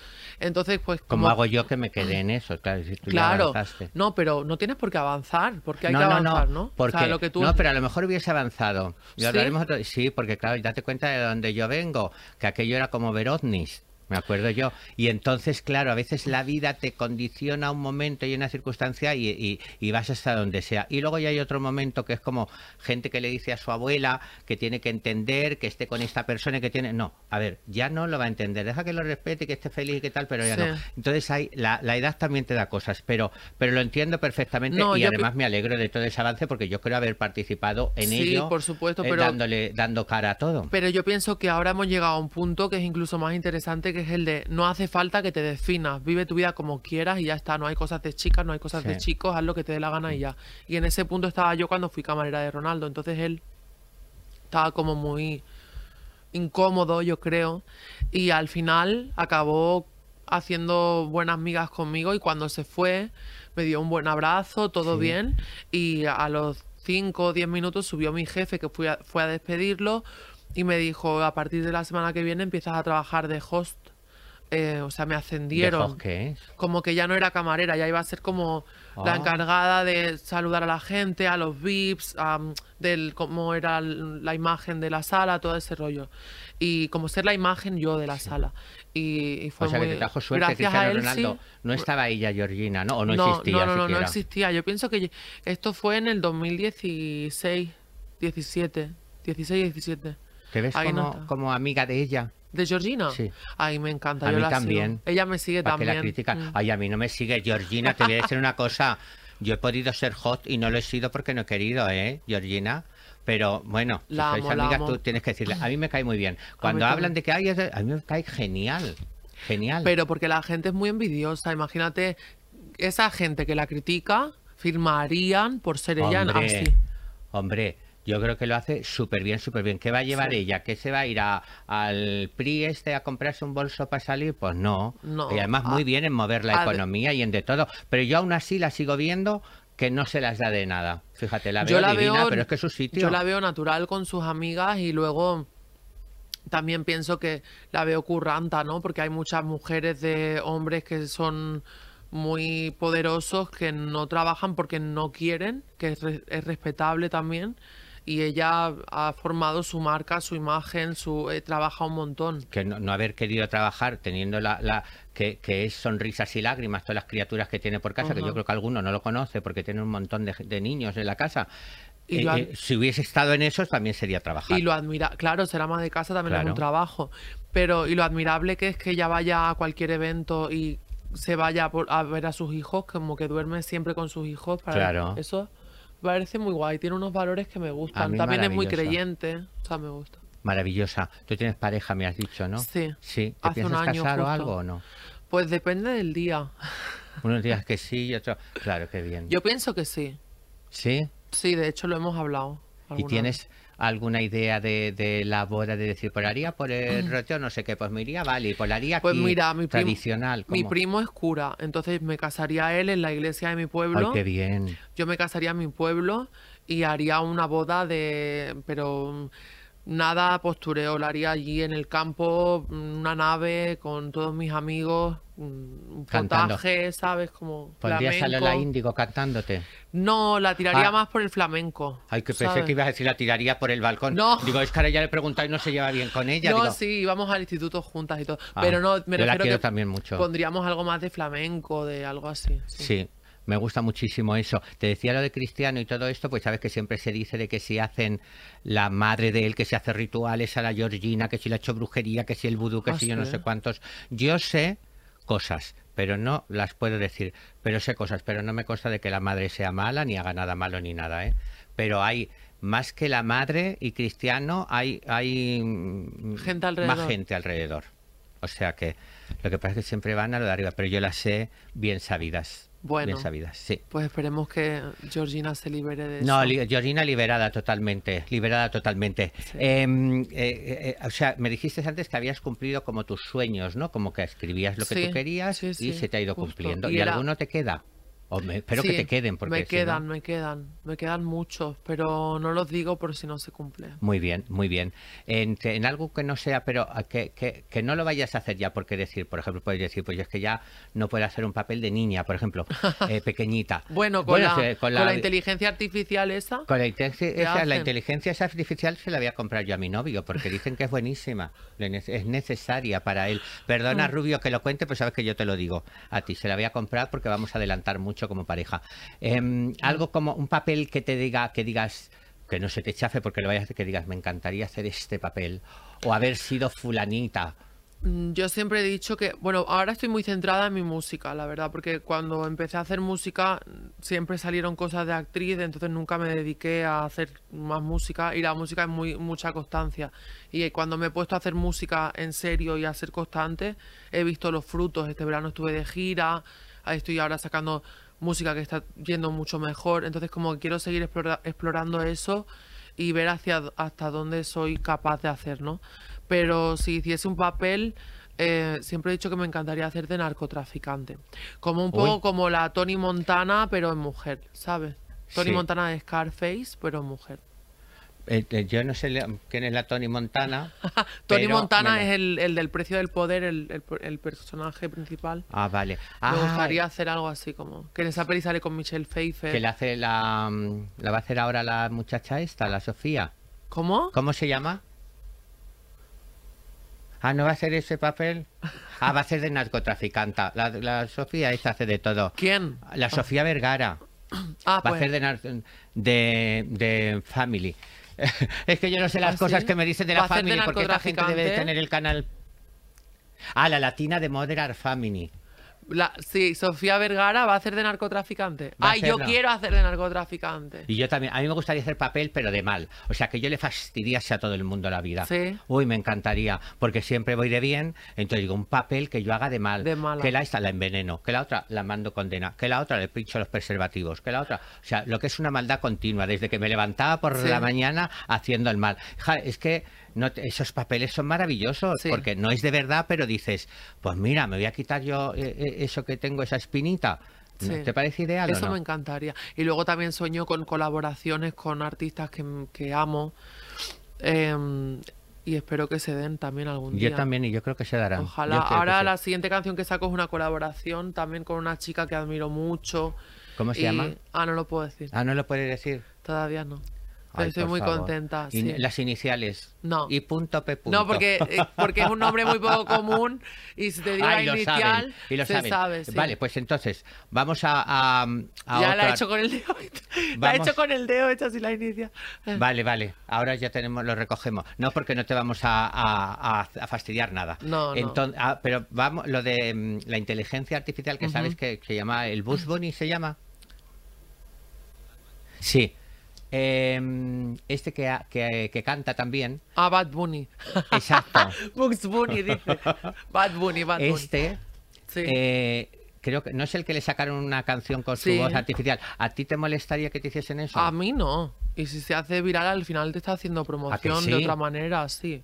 Entonces, pues Como hago yo que me quedé en eso, claro, si tú Claro, no, pero no tienes por qué avanzar, porque hay no, que avanzar, no, ¿no? Porque, O sea, lo que tú... No, pero a lo mejor hubiese avanzado. ¿Sí? hablaremos otro- Sí, porque claro, date cuenta de donde yo vengo, que aquello era como Verodnis. Me acuerdo yo. Y entonces, claro, a veces la vida te condiciona un momento y una circunstancia y, y- y vas hasta donde sea. Y luego ya hay otro momento que es como gente que le dice a su abuela que tiene que entender que esté con esta persona y que tiene. No, a ver, ya no lo va a entender. Deja que lo respete, que esté feliz y que tal, pero ya Sí. no. Entonces hay, la, la edad también te da cosas, pero, pero lo entiendo perfectamente No, y además me alegro de todo ese avance porque yo creo haber participado en Sí, ello, por supuesto, eh, pero- dándole, dando cara a todo. Pero yo pienso que ahora hemos llegado a un punto que es incluso más interesante, que es el de no hace falta que te definas, vive tu vida como quieras y ya está, no hay cosas de chicas, no hay cosas de chicos, haz lo que te dé la gana y ya. Y en ese punto estaba yo cuando fui camarera de Ronaldo, entonces él estaba como muy incómodo, yo creo, y al final acabó haciendo buenas migas conmigo y cuando se fue me dio un buen abrazo, todo Sí. bien, y a los 5 o 10 minutos subió mi jefe que fui a- fue a despedirlo y me dijo, a partir de la semana que viene empiezas a trabajar de host. Eh, o sea, me ¿De ascendieron como que ya no era camarera, ya iba a ser como la Ah. encargada de saludar a la gente, a los VIPs, am, del cómo era la imagen de la sala, todo ese rollo. Y como ser la imagen yo de la sala. Y, y fue O sea, que muy- te trajo suerte gracias Cristiano a él, Ronaldo. sí. No estaba ella Georgina, ¿no? O no, no, existía no, no, no, existía. Yo pienso que esto fue en el 2016, 17, 16, 17. ¿Te ves no como, como amiga de ella? ¿De Georgina? Sí. Ay, me encanta. A yo mí la sigo. también. Ella me sigue ¿Para que también. la critican? Mm. Ay, a mí no me sigue Georgina. Te voy a decir una cosa. Yo he podido ser hot y no lo he sido porque no he querido, ¿eh, Georgina? Pero bueno, si La sois amo, la amigas, tú tienes que decirle. A mí me cae muy bien. Cuando hablan también. de que hay, a mí me cae genial. Genial. Pero porque la gente es muy envidiosa. Imagínate, esa gente que la critica firmarían por ser ella así. hombre, yo creo que lo hace súper bien, súper bien. ¿Qué va a llevar Sí. ella? ¿Que se va a ir a- al PRI este a comprarse un bolso para salir? Pues no. No, Y además muy a- bien en mover la a economía y en de todo. Pero yo aún así la sigo viendo que no se las da de nada. Fíjate, la veo Yo la divina, veo- pero es que es su sitio. Yo la veo natural con sus amigas y luego también pienso que la veo curranta, ¿no? Porque hay muchas mujeres de hombres que son muy poderosos que no trabajan porque no quieren, que es, re- es respetable también. Y ella ha formado su marca, su imagen, su eh, trabaja un montón. que no, no haber querido trabajar teniendo la, la que, que es sonrisas y lágrimas todas las criaturas que tiene por casa, que yo creo que alguno no lo conoce porque tiene un montón de, de niños en la casa. Y Eh, eh, si hubiese estado en eso, también sería trabajar. Y lo admira, claro, ser ama de casa también es Claro. un trabajo, pero y lo admirable que es que ella vaya a cualquier evento y se vaya por- a ver a sus hijos, como que duerme siempre con sus hijos. Para Claro. Eso parece muy guay, tiene unos valores que me gustan. También es muy creyente, o sea, me gusta. Maravillosa. Tú tienes pareja, me has dicho, ¿no? Sí. Sí. ¿Te Hace un piensas año casar o algo o no? Pues depende del día. Unos días [LAUGHS] que sí y otros... Claro, qué bien. Yo pienso que sí. ¿Sí? Sí, de hecho lo hemos hablado. ¿Y vez. Alguna idea de, de la boda de decir, pues haría por el roteo, no sé qué, pues me iría, vale, y pues la haría Pues aquí, mira, mi primo, tradicional. mi primo es cura, entonces me casaría él en la iglesia de mi Ay, pueblo. qué bien. Yo me casaría en mi pueblo y haría una boda de... pero mm, nada postureo, la haría allí en el campo, mm, una nave con todos mis amigos, mm, un Cantando. potaje, ¿sabes? Como ¿Pondrías a Lola. Índigo cantándote? No, la tiraría Ah. más por el flamenco. Ay, que pensé que ibas a decir la tiraría por el balcón. No. Digo, es que ahora ya le y no se lleva bien con ella. No, Digo, sí, íbamos al instituto juntas y todo. Ah, pero no, me yo la refiero quiero que también mucho. pondríamos algo más de flamenco, de algo así. sí. Sí, Me gusta muchísimo eso. Te decía lo de Cristiano y todo esto, pues sabes que siempre se dice de que si hacen la madre de él, que se hace rituales a la Georgina, que si le ha hecho brujería, que si el vudú, que Ah, si yo no sé cuántos. Yo sé cosas, pero no las puedo decir. Pero sé cosas, pero no me consta de que la madre sea mala, ni haga nada malo, ni nada, ¿eh? Pero hay más que la madre y Cristiano, hay, hay mm, Gente alrededor. más gente alrededor. O sea que lo que pasa es que siempre van a lo de arriba, pero yo las sé bien sabidas. Bueno. Sí. Pues esperemos que Georgina se libere de No, eso. li- Georgina liberada totalmente, liberada totalmente. Sí. Em, eh, eh, o sea, me dijiste antes que habías cumplido como tus sueños, ¿no? Como que escribías lo que Sí, tú querías sí, y se te ha ido justo. cumpliendo. Y ¿Y, era- alguno te queda? O me- espero que te queden, porque me si no- quedan, me quedan, me quedan muchos, pero no los digo por si no se cumple. Muy bien, muy bien. En, en algo que no sea, pero a que, que, que no lo vayas a hacer ya, porque decir, por ejemplo, puedes decir, pues es que ya no puedo hacer un papel de niña, por ejemplo, [LAUGHS] eh, pequeñita. Bueno, con, la, se- con la inteligencia artificial esa, Con la, inteligencia, ¿Qué esa, la inteligencia esa artificial se la voy a comprar yo a mi novio, porque dicen que es buenísima, es necesaria para él. Perdona, Mm. Rubio, que lo cuente, pues sabes que yo te lo digo a ti, se la voy a comprar porque vamos a adelantar mucho como pareja. Em, algo como un papel que te diga, que digas, que no se te chafe porque lo vayas que digas, me encantaría hacer este papel, o haber sido fulanita. Mm, Yo siempre he dicho que, bueno, ahora estoy muy centrada en mi música, la verdad, porque cuando empecé a hacer música mm, siempre salieron cosas de actriz, entonces nunca me dediqué a hacer más música y la música es muy mucha constancia. Y cuando me he puesto a hacer música en serio y a ser constante, he visto los frutos. Este verano estuve de gira, estoy ahora sacando música que está yendo mucho mejor, entonces como que quiero seguir explora- explorando eso y ver hacia hasta dónde soy capaz de hacer, ¿no? Pero si hiciese un papel, eh, siempre he dicho que me encantaría hacer de narcotraficante. Como un poco Uy. como la Tony Montana, pero en mujer, ¿sabes? Tony Sí. Montana de Scarface, pero en mujer. Eh, eh, yo no sé quién es la Tony Montana. [LAUGHS] Tony pero Montana es el, el del precio del poder, el, el- el personaje principal. Ah, vale. Me Ah, gustaría hacer algo así como. Que en esa peli sale con Michelle Pfeiffer. que la hace la, mm, la va a hacer ahora la muchacha esta, la Sofía. ¿Cómo? ¿Cómo se llama? Ah, ¿no va a hacer ese papel? [LAUGHS] Ah, va a ser de narcotraficanta. La, la Sofía esta hace de todo. ¿Quién? La Sofía Vergara Ah, va a pues. hacer de, de, de Family. [LAUGHS] es que yo no sé las ¿Ah, cosas sí? que me dicen de ¿Va la a hacer de Family, porque esta gente debe de tener el canal... Ah, la latina de Modern Family. La, sí, Sofía Vergara va a hacer de narcotraficante. Va Ay, yo quiero hacer de narcotraficante. Y yo también, a mí me gustaría hacer papel, pero de mal. O sea, que yo le fastidiase a todo el mundo la vida. Sí. Uy, me encantaría, porque siempre voy de bien. Entonces digo, un papel que yo haga de mal. De mala. Que la esta la enveneno, que la otra la mando condena, que la otra le pincho los preservativos, que la otra. O sea, lo que es una maldad continua, desde que me levantaba por Sí. la mañana haciendo el mal. Ja, es que no te- esos papeles son maravillosos, Sí. porque no es de verdad, pero dices, pues mira, me voy a quitar yo eh, eh, eso que tengo, esa espinita. ¿No Sí. ¿Te parece ideal Eso o no? me encantaría. Y luego también sueño con colaboraciones con artistas que, que amo. em, y espero que se den también algún día. Yo también, y yo creo que se darán. Ojalá. Ahora la siguiente canción que saco es una colaboración también con una chica que admiro mucho. ¿Cómo se y- llama? Ah, no lo puedo decir. Ah, no lo puede decir. Todavía no. Ay, estoy muy favor. contenta. Sí. Las iniciales. No. Y punto P punto. No, porque, eh, porque es un nombre muy poco común y si te digo Ay, la lo inicial, y lo se saben. sabe. sí. Vale, pues entonces, vamos a, a, a ya la he hecho con el dedo. La he Vamos. hecho con el dedo, hecha así la inicial. Vale, vale. Ahora ya tenemos, lo recogemos. No, porque no te vamos a, a- fastidiar nada. No, no. Enton- ah, pero vamos, lo de mm, la inteligencia artificial que sabes que se llama el Bus Bunny, ¿se llama? Sí. Em, este que, que, que canta también. Ah, Bad Bunny. Exacto. [LAUGHS] Bugs Bunny, dice. Bad Bunny, Bad Bunny. Este, Sí. eh, creo que no es el que le sacaron una canción con su voz artificial. ¿A ti te molestaría que te hiciesen eso? A mí no. Y si se hace viral, al final te está haciendo promoción sí? de otra manera, sí.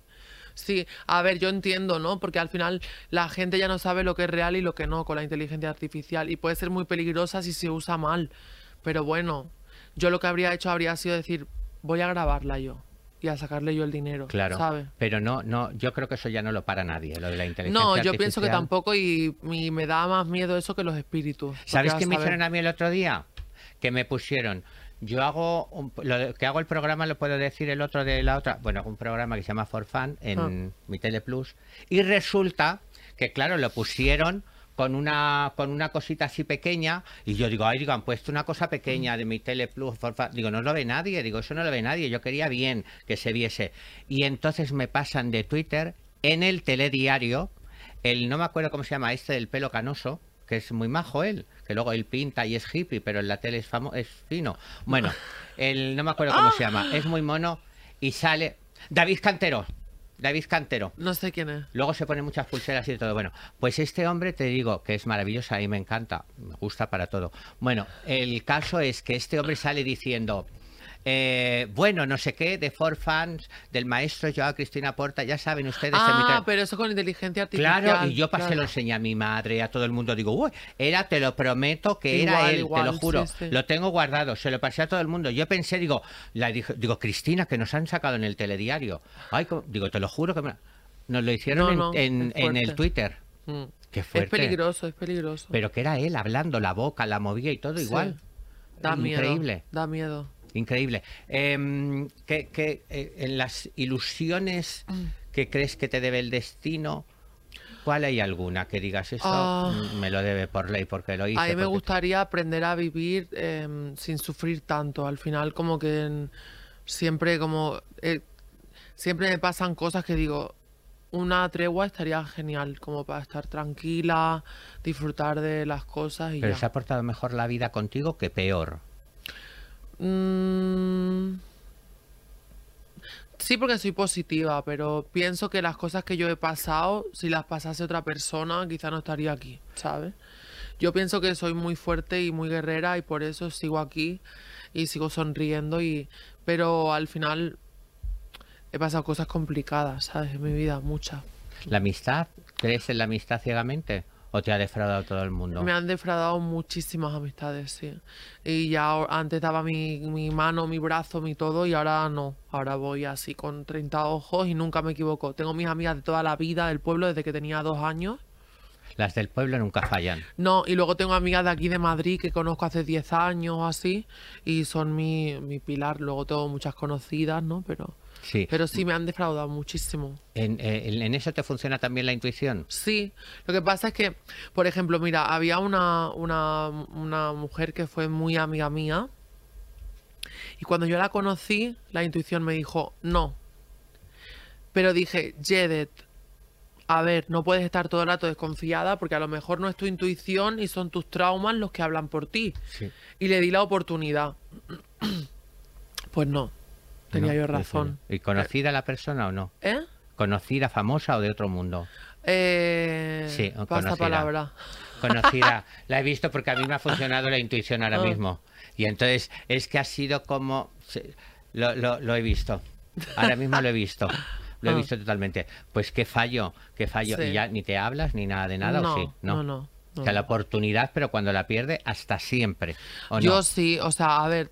Sí, a ver, yo entiendo, ¿no? Porque al final la gente ya no sabe lo que es real y lo que no con la inteligencia artificial. Y puede ser muy peligrosa si se usa mal. Pero bueno, yo lo que habría hecho habría sido decir, voy a grabarla yo. Y a sacarle yo el dinero, Claro, pero no, no, yo creo que eso ya no lo para nadie, lo de la inteligencia No, yo pienso que tampoco y, y me da más miedo eso que los espíritus. ¿Sabes qué me hicieron a mí el otro día? Que me pusieron, yo hago, un- lo de- que hago el programa, lo puedo decir el otro de la otra, bueno, un programa que se llama For Fun en Ah. mi Teleplus, y resulta que, claro, lo pusieron con una con una cosita así pequeña y yo digo, ay, digo, han puesto una cosa pequeña de mi Tele Plus, por fa-". digo, no lo ve nadie, digo, eso no lo ve nadie, yo quería bien que se viese. Y entonces me pasan de Twitter en el telediario, el no me acuerdo cómo se llama este del pelo canoso, que es muy majo él, que luego él pinta y es hippie, pero en la tele es famo es fino. Bueno, [LAUGHS] el no me acuerdo cómo se llama, es muy mono y sale David Cantero. David Cantero. No sé quién es. Luego se ponen muchas pulseras y todo. Bueno, pues este hombre te digo que es maravilloso y me encanta, me gusta para todo. Bueno, el caso es que este hombre sale diciendo, eh, bueno, no sé qué, de For Fans, del maestro Joao Cristina Porta, ya saben ustedes. Ah, pero eso con inteligencia artificial. Claro, y yo pasé claro. lo enseñé a mi madre, a todo el mundo. Digo, uy, era, te lo prometo que era él, igual, te lo juro. sí, sí. Lo tengo guardado, se lo pasé a todo el mundo. Yo pensé, digo, la digo, Cristina, que nos han sacado en el telediario. Ay, co- digo, te lo juro que me- nos lo hicieron No, en- no, en, es en el. Twitter. Mm. Qué Es fuerte. peligroso, es peligroso. Pero que era él hablando, la boca, la movía y todo Sí. igual. Da miedo. Increíble. Da miedo. Increíble. Em, ¿qué- qué, eh, en las ilusiones Mm. que crees que te debe el destino, ¿cuál hay alguna que digas esto Ah. me lo debe por ley porque lo hice? A mí me porque- gustaría aprender a vivir em, sin sufrir tanto. Al final, como que siempre como eh, siempre me pasan cosas que digo, una tregua estaría genial, como para estar tranquila, disfrutar de las cosas y Pero ya. se ha portado mejor la vida contigo que peor. Mm, Sí, porque soy positiva, pero pienso que las cosas que yo he pasado, si las pasase otra persona, quizá no estaría aquí, ¿sabes? Yo pienso que soy muy fuerte y muy guerrera y por eso sigo aquí y sigo sonriendo y pero al final he pasado cosas complicadas, ¿sabes? En mi vida, muchas. ¿La amistad? ¿Crees en la amistad ciegamente? ¿O te ha defraudado todo el mundo? Me han defraudado muchísimas amistades, sí. Y ya antes daba mi, mi mano, mi brazo, mi todo, y ahora no. Ahora voy así con 30 ojos y nunca me equivoco. Tengo mis amigas de toda la vida del pueblo desde que tenía dos años. Las del pueblo nunca fallan. No, y luego tengo amigas de aquí de Madrid que conozco hace 10 años o así, y son mi, mi pilar. Luego tengo muchas conocidas, ¿no? Pero, Sí. pero sí me han defraudado muchísimo. ¿En, eh, en- en eso te funciona también la intuición? Sí, lo que pasa es que, por ejemplo, mira, había una, una, una mujer que fue muy amiga mía y cuando yo la conocí, la intuición me dijo, no. Pero dije, Jedet, a ver, no puedes estar todo el rato desconfiada porque a lo mejor no es tu intuición y son tus traumas los que hablan por ti. Sí. Y le di la oportunidad. [CLEARS THROAT] Pues no, tenía No, yo razón. ¿Y conocida la persona o no? ¿Eh? ¿Conocida, famosa o de otro mundo? Eh, Sí, conocida. palabra. [LAUGHS] Conocida. La he visto porque a mí me ha [LAUGHS] funcionado la intuición ahora Ah. mismo. Y entonces es que ha sido como... Lo, lo- lo he visto. Ahora mismo lo he visto. Lo he [LAUGHS] Ah. visto totalmente. Pues qué fallo, qué fallo. Sí. Y ya ni te hablas ni nada de nada, no, ¿o sí? no, no, O sea, la oportunidad, pero cuando la pierde, hasta siempre. ¿O Yo no? sí, o sea, a ver,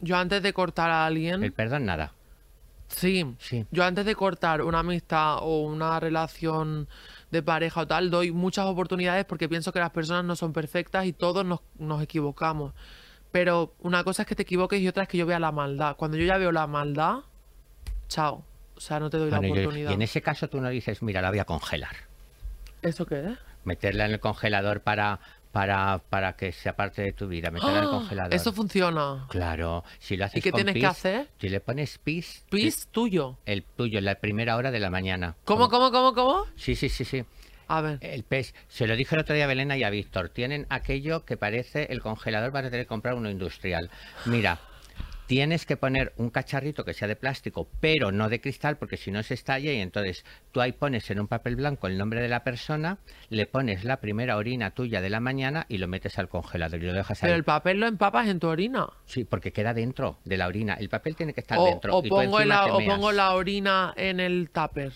yo antes de cortar a alguien, El perdón, nada. sí, Sí. yo antes de cortar una amistad o una relación de pareja o tal, doy muchas oportunidades porque pienso que las personas no son perfectas y todos nos, nos equivocamos. Pero una cosa es que te equivoques y otra es que yo vea la maldad. Cuando yo ya veo la maldad, chao. O sea, no te doy Bueno, la yo- oportunidad. y en ese caso tú no dices, mira, la voy a congelar. ¿Eso qué es? Meterla en el congelador para, para, para que sea parte de tu vida. Meterla en el ¡Ah! congelador. Eso funciona. Claro, si lo haces qué con tienes que pis, hacer? Si le pones pis, Pis tuyo. el tuyo en la primera hora de la mañana. ¿Cómo, cómo, cómo, cómo? Sí, sí, sí, sí. A ver. El pez, se lo dije el otro día a Belena y a Víctor, tienen aquello que parece el congelador, vas a tener que comprar uno industrial. Mira, tienes que poner un cacharrito que sea de plástico, pero no de cristal, porque si no se estalla y entonces tú ahí pones en un papel blanco el nombre de la persona, le pones la primera orina tuya de la mañana y lo metes al congelador y lo dejas ahí. Pero el papel lo empapas en tu orina. Sí, porque queda dentro de la orina. El papel tiene que estar O, dentro. o y pongo la, o pongo la orina en el tupper.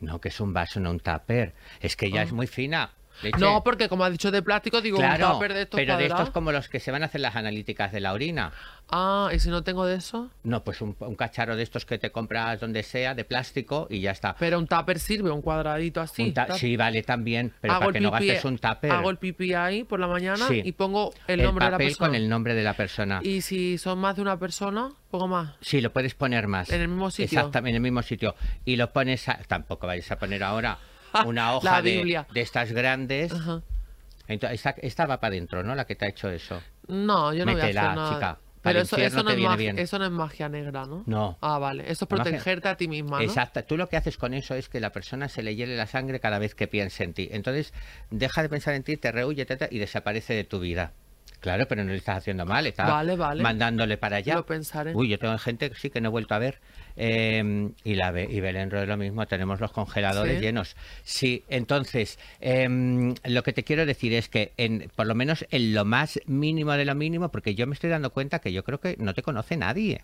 No, que es un vaso, no un tupper. Es que ya es muy fina. Leche. No, porque como has dicho de plástico, digo claro, un tupper de estos pero de estos como los que se van a hacer las analíticas de la orina. Ah, ¿y si no tengo de eso? No, pues un, un cacharro de estos que te compras donde sea, de plástico, y ya está. Pero un tupper sirve, un cuadradito así. Un ta- tap- sí, vale, también, pero hago para que no gastes un tupper. Hago el pipí ahí por la mañana Sí. y pongo el, el nombre de la papel persona. con el nombre de la persona. Y si son más de una persona, pongo más. Sí, lo puedes poner más. En el mismo sitio. Exactamente, en el mismo sitio. Y lo pones, a- tampoco vais a poner ahora [LAUGHS] una hoja de, de estas grandes. Ajá. Entonces, esta, esta va para adentro, ¿no? La que te ha hecho eso. No, yo no voy a Métela, hacer nada. chica. Pero eso, no es magia, bien. eso no es magia negra, ¿no? No. Ah, vale. Eso es protegerte a ti misma, ¿no? Exacto. Tú lo que haces con eso es que la persona se le hiele la sangre cada vez que piensa en ti. Entonces, deja de pensar en ti, te rehuye y desaparece de tu vida. Claro, pero no le estás haciendo mal, estás Vale, vale. mandándole para allá. Lo pensaré. Uy, yo tengo gente que sí que no he vuelto a ver. eh, y la y Belén Roe lo mismo, tenemos los congeladores ¿Sí? llenos. Sí, entonces, em, lo que te quiero decir es que, en, por lo menos en lo más mínimo de lo mínimo, porque yo me estoy dando cuenta que yo creo que no te conoce nadie.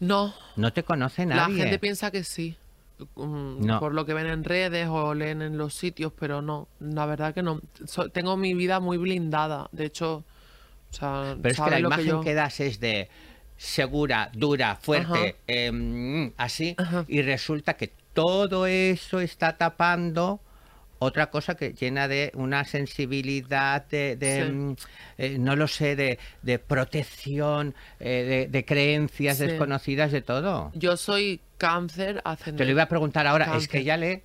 No, No te conoce la nadie. gente piensa que sí. Mm, No. Por lo que ven en redes o leen en los sitios, pero no. La verdad que no. So- tengo mi vida muy blindada. De hecho, o sea, Pero es que la imagen que das es de segura, dura, fuerte, em, así, Ajá. y resulta que todo eso está tapando otra cosa que llena de una sensibilidad, de, de, Sí. mm, eh, no lo sé, de, de protección, eh, de, de creencias Sí. desconocidas, de todo. Yo soy cáncer ascendente. Te lo iba a preguntar ahora, es que ya le...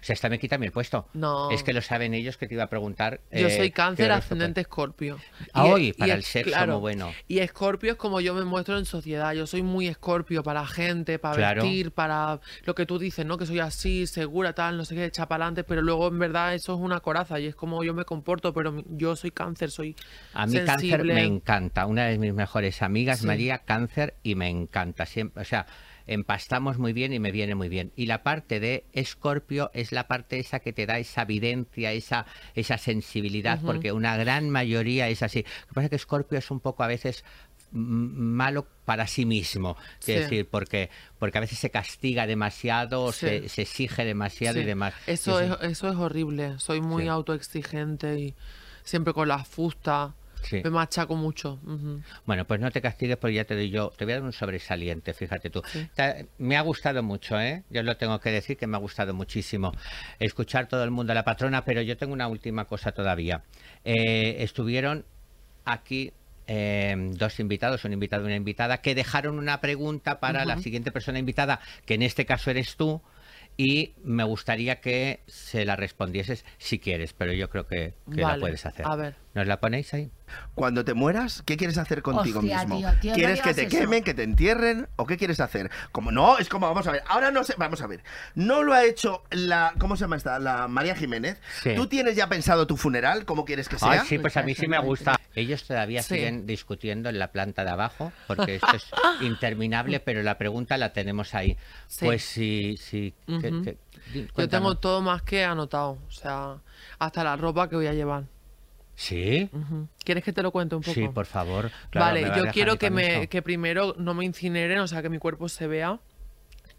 O sea, esta me quita el puesto. No. Es que lo saben ellos que te iba a preguntar. Yo eh, soy qué cáncer ascendente escorpio. Ah, hoy, para es- el sexo, claro, muy bueno. Y escorpio es como yo me muestro en sociedad. Yo soy muy escorpio para gente, para Claro. vestir, para lo que tú dices, ¿no? Que soy así, segura, tal, no sé qué, echa pa'lante, pero luego en verdad eso es una coraza y es como yo me comporto, pero yo soy cáncer, soy A mí cáncer me encanta. Una de mis mejores amigas, Sí. María, cáncer y me encanta. Siempre, o sea, empastamos muy bien y me viene muy bien. Y la parte de Escorpio es la parte esa que te da esa evidencia, esa, esa sensibilidad, porque una gran mayoría es así. Lo que pasa es que Escorpio es un poco a veces malo para sí mismo, Sí. decir, porque, porque a veces se castiga demasiado, Sí. se, se exige demasiado y demás. Eso Y es, eso es horrible. Soy muy autoexigente y siempre con las fustas. Sí. Me machaco mucho. Bueno, pues no te castigues porque ya te doy yo, te voy a dar un sobresaliente, fíjate tú. Sí. Me ha gustado mucho, ¿eh? Yo lo tengo que decir que me ha gustado muchísimo escuchar todo el mundo a la patrona, pero yo tengo una última cosa todavía. Eh, estuvieron aquí eh, dos invitados, un invitado y una invitada, que dejaron una pregunta para la siguiente persona invitada, que en este caso eres tú. Y me gustaría que se la respondieses si quieres, pero yo creo que, que la puedes hacer. a ver. ¿Nos la ponéis ahí? Cuando te mueras, ¿qué quieres hacer contigo Hostia, mismo? tío, tío, no ¿Quieres que te eso. quemen, que te entierren o qué quieres hacer? Como no, es como vamos a ver. Ahora no sé, vamos a ver. No lo ha hecho la ¿cómo se llama esta? La María Jiménez. Sí. ¿Tú tienes ya pensado tu funeral? ¿Cómo quieres que sea? Ay, sí, pues a mí sí me gusta. Ellos todavía Sí. siguen discutiendo en la planta de abajo, porque esto es [LAUGHS] interminable, pero la pregunta la tenemos ahí. Sí. Pues sí, sí. que- Yo tengo todo más que anotado. O sea, hasta la ropa que voy a llevar. ¿Sí? ¿Quieres que te lo cuente un poco? Sí, por favor. Claro, vale, yo quiero que, me, esto. que primero no me incineren, o sea, que mi cuerpo se vea.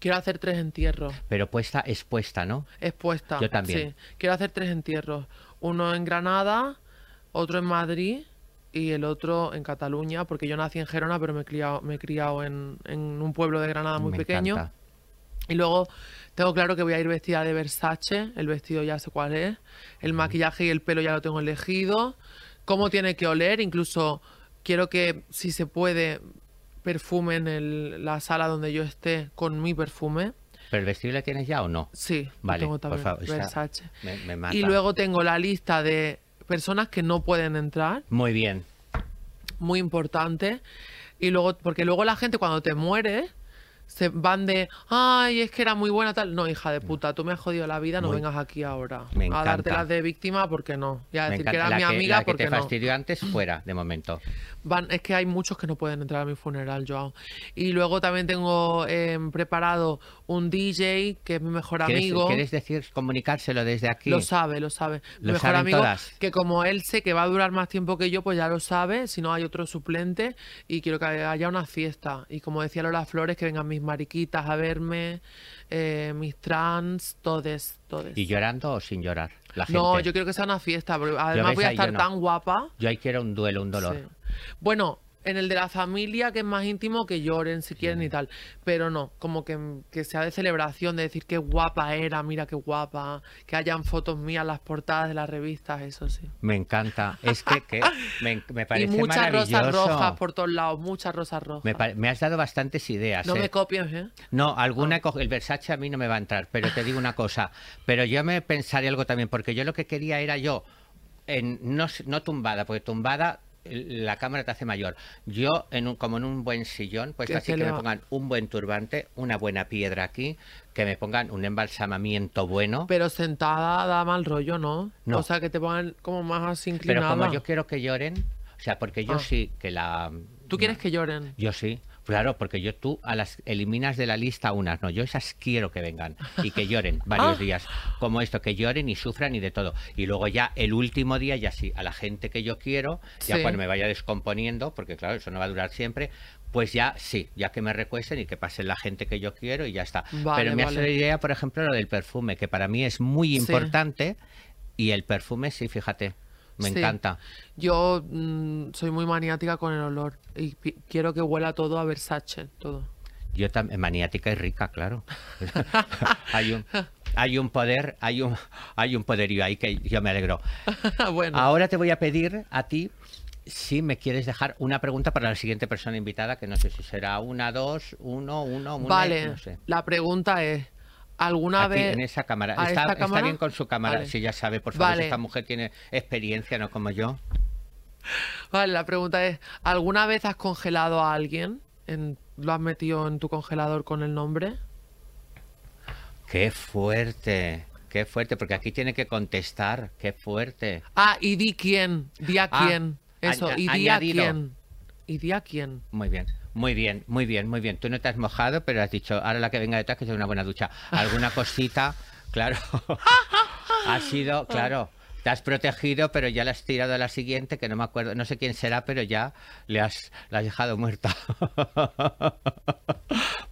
Quiero hacer tres entierros. Pero puesta, expuesta, ¿no? Expuesta. Yo también. Sí. Quiero hacer tres entierros. Uno en Granada, otro en Madrid y el otro en Cataluña, porque yo nací en Gerona, pero me he criado, me he criado en, en un pueblo de Granada muy Me pequeño. encanta. Y luego tengo claro que voy a ir vestida de Versace, el vestido ya sé cuál es, el maquillaje y el pelo ya lo tengo elegido, cómo tiene que oler, incluso quiero que si se puede perfumen el- la sala donde yo esté con mi perfume. ¿Pero el vestido lo tienes ya o no? Sí, Vale, tengo por también, favor, Versace. Me, me mata. Y luego tengo la lista de personas que no pueden entrar, Muy bien. muy importante. Y luego, porque luego la gente cuando te mueres se van de, ay, es que era muy buena tal. No, hija de puta, tú me has jodido la vida, no Muy- vengas aquí ahora Me a dártelas de víctima porque no. Y a Me decir que era mi amiga la que porque te no. fastidió antes, fuera, de momento. Van, es que hay muchos que no pueden entrar a mi funeral, Joao. Y luego también tengo em, preparado un DJ que es mi mejor ¿Quieres, amigo. ¿Quieres decir, comunicárselo desde aquí? Lo sabe, lo sabe. Mi Lo mejor saben amigo, todas. que como él sé que va a durar más tiempo que yo, pues ya lo sabe. Si no, hay otro suplente y quiero que haya una fiesta. Y como decía Lola Flores, que vengan mis mariquitas a verme, eh, mis trans, todes, todes. ¿Y llorando o sin llorar? La gente. No, yo quiero que sea una fiesta, porque además ves voy a estar no. tan guapa. Yo ahí quiero un duelo, un dolor. Sí. Bueno, en el de la familia, que es más íntimo, que lloren si quieren y tal. Pero no, como que, que sea de celebración, de decir qué guapa era, mira qué guapa, que hayan fotos mías en las portadas de las revistas, eso sí. Me encanta. Es que, que [LAUGHS] me, me Y parece muchas rosas rojas por todos lados, muchas rosas rojas. Me, pa- me has dado bastantes ideas. no ¿eh? me copies, ¿eh? No, alguna coge- el Versace a mí no me va a entrar, pero te digo una cosa, pero yo me pensaré algo también, porque yo lo que quería era yo en, no, no tumbada, porque tumbada eh, la cámara te hace mayor. Yo, en un, como en un buen sillón, pues así que me pongan un buen turbante, una buena piedra aquí, que me pongan un embalsamamiento bueno. Pero sentada da mal rollo, ¿no? No. O sea, que te pongan como más así Pero inclinada. como yo quiero que lloren, o sea, porque yo Ah. sí que la... ¿Tú quieres que lloren? Yo sí, claro, porque yo tú a las eliminas de la lista unas, no, yo esas quiero que vengan y que lloren [LAUGHS] varios Ah. días, como esto, que lloren y sufran y de todo. Y luego ya el último día, ya sí, a la gente que yo quiero, ya Sí. cuando me vaya descomponiendo, porque claro, eso no va a durar siempre, pues ya sí, ya que me recuesten y que pasen la gente que yo quiero y ya está. Vale, Pero me hace la idea, por ejemplo, lo del perfume, que para mí es muy Sí. importante y el perfume sí, fíjate, me Sí. encanta. Yo mm, soy muy maniática con el olor y quiero que huela todo a Versace, todo. Yo también, maniática y rica, claro. [LAUGHS] hay un hay un poder, hay un hay un poderío ahí que yo me alegro. [LAUGHS] bueno, Ahora te voy a pedir a ti si me quieres dejar una pregunta para la siguiente persona invitada, que no sé si será una, dos, uno, uno, una, vale. no sé. La pregunta es, ¿alguna Aquí, vez en esa cámara. ¿A Está, esta está cámara? bien con su cámara, Vale. si ya sabe, por favor, si esta mujer tiene experiencia, no como yo. Vale, la pregunta es, ¿alguna vez has congelado a alguien? En- ¿Lo has metido en tu congelador con el nombre? Qué fuerte, qué fuerte, porque aquí tiene que contestar, qué fuerte. Ah, y di quién, di a Ah, quién. Eso, y di a quién. Y di a quién. Muy bien, muy bien, muy bien, muy bien. Tú no te has mojado, pero has dicho, ahora la que venga detrás que sea una buena ducha. ¿Alguna cosita? [LAUGHS] Claro. [LAUGHS] ha sido, claro. Te has protegido, pero ya la has tirado a la siguiente, que no me acuerdo, no sé quién será, pero ya le has, la has dejado muerta. [LAUGHS]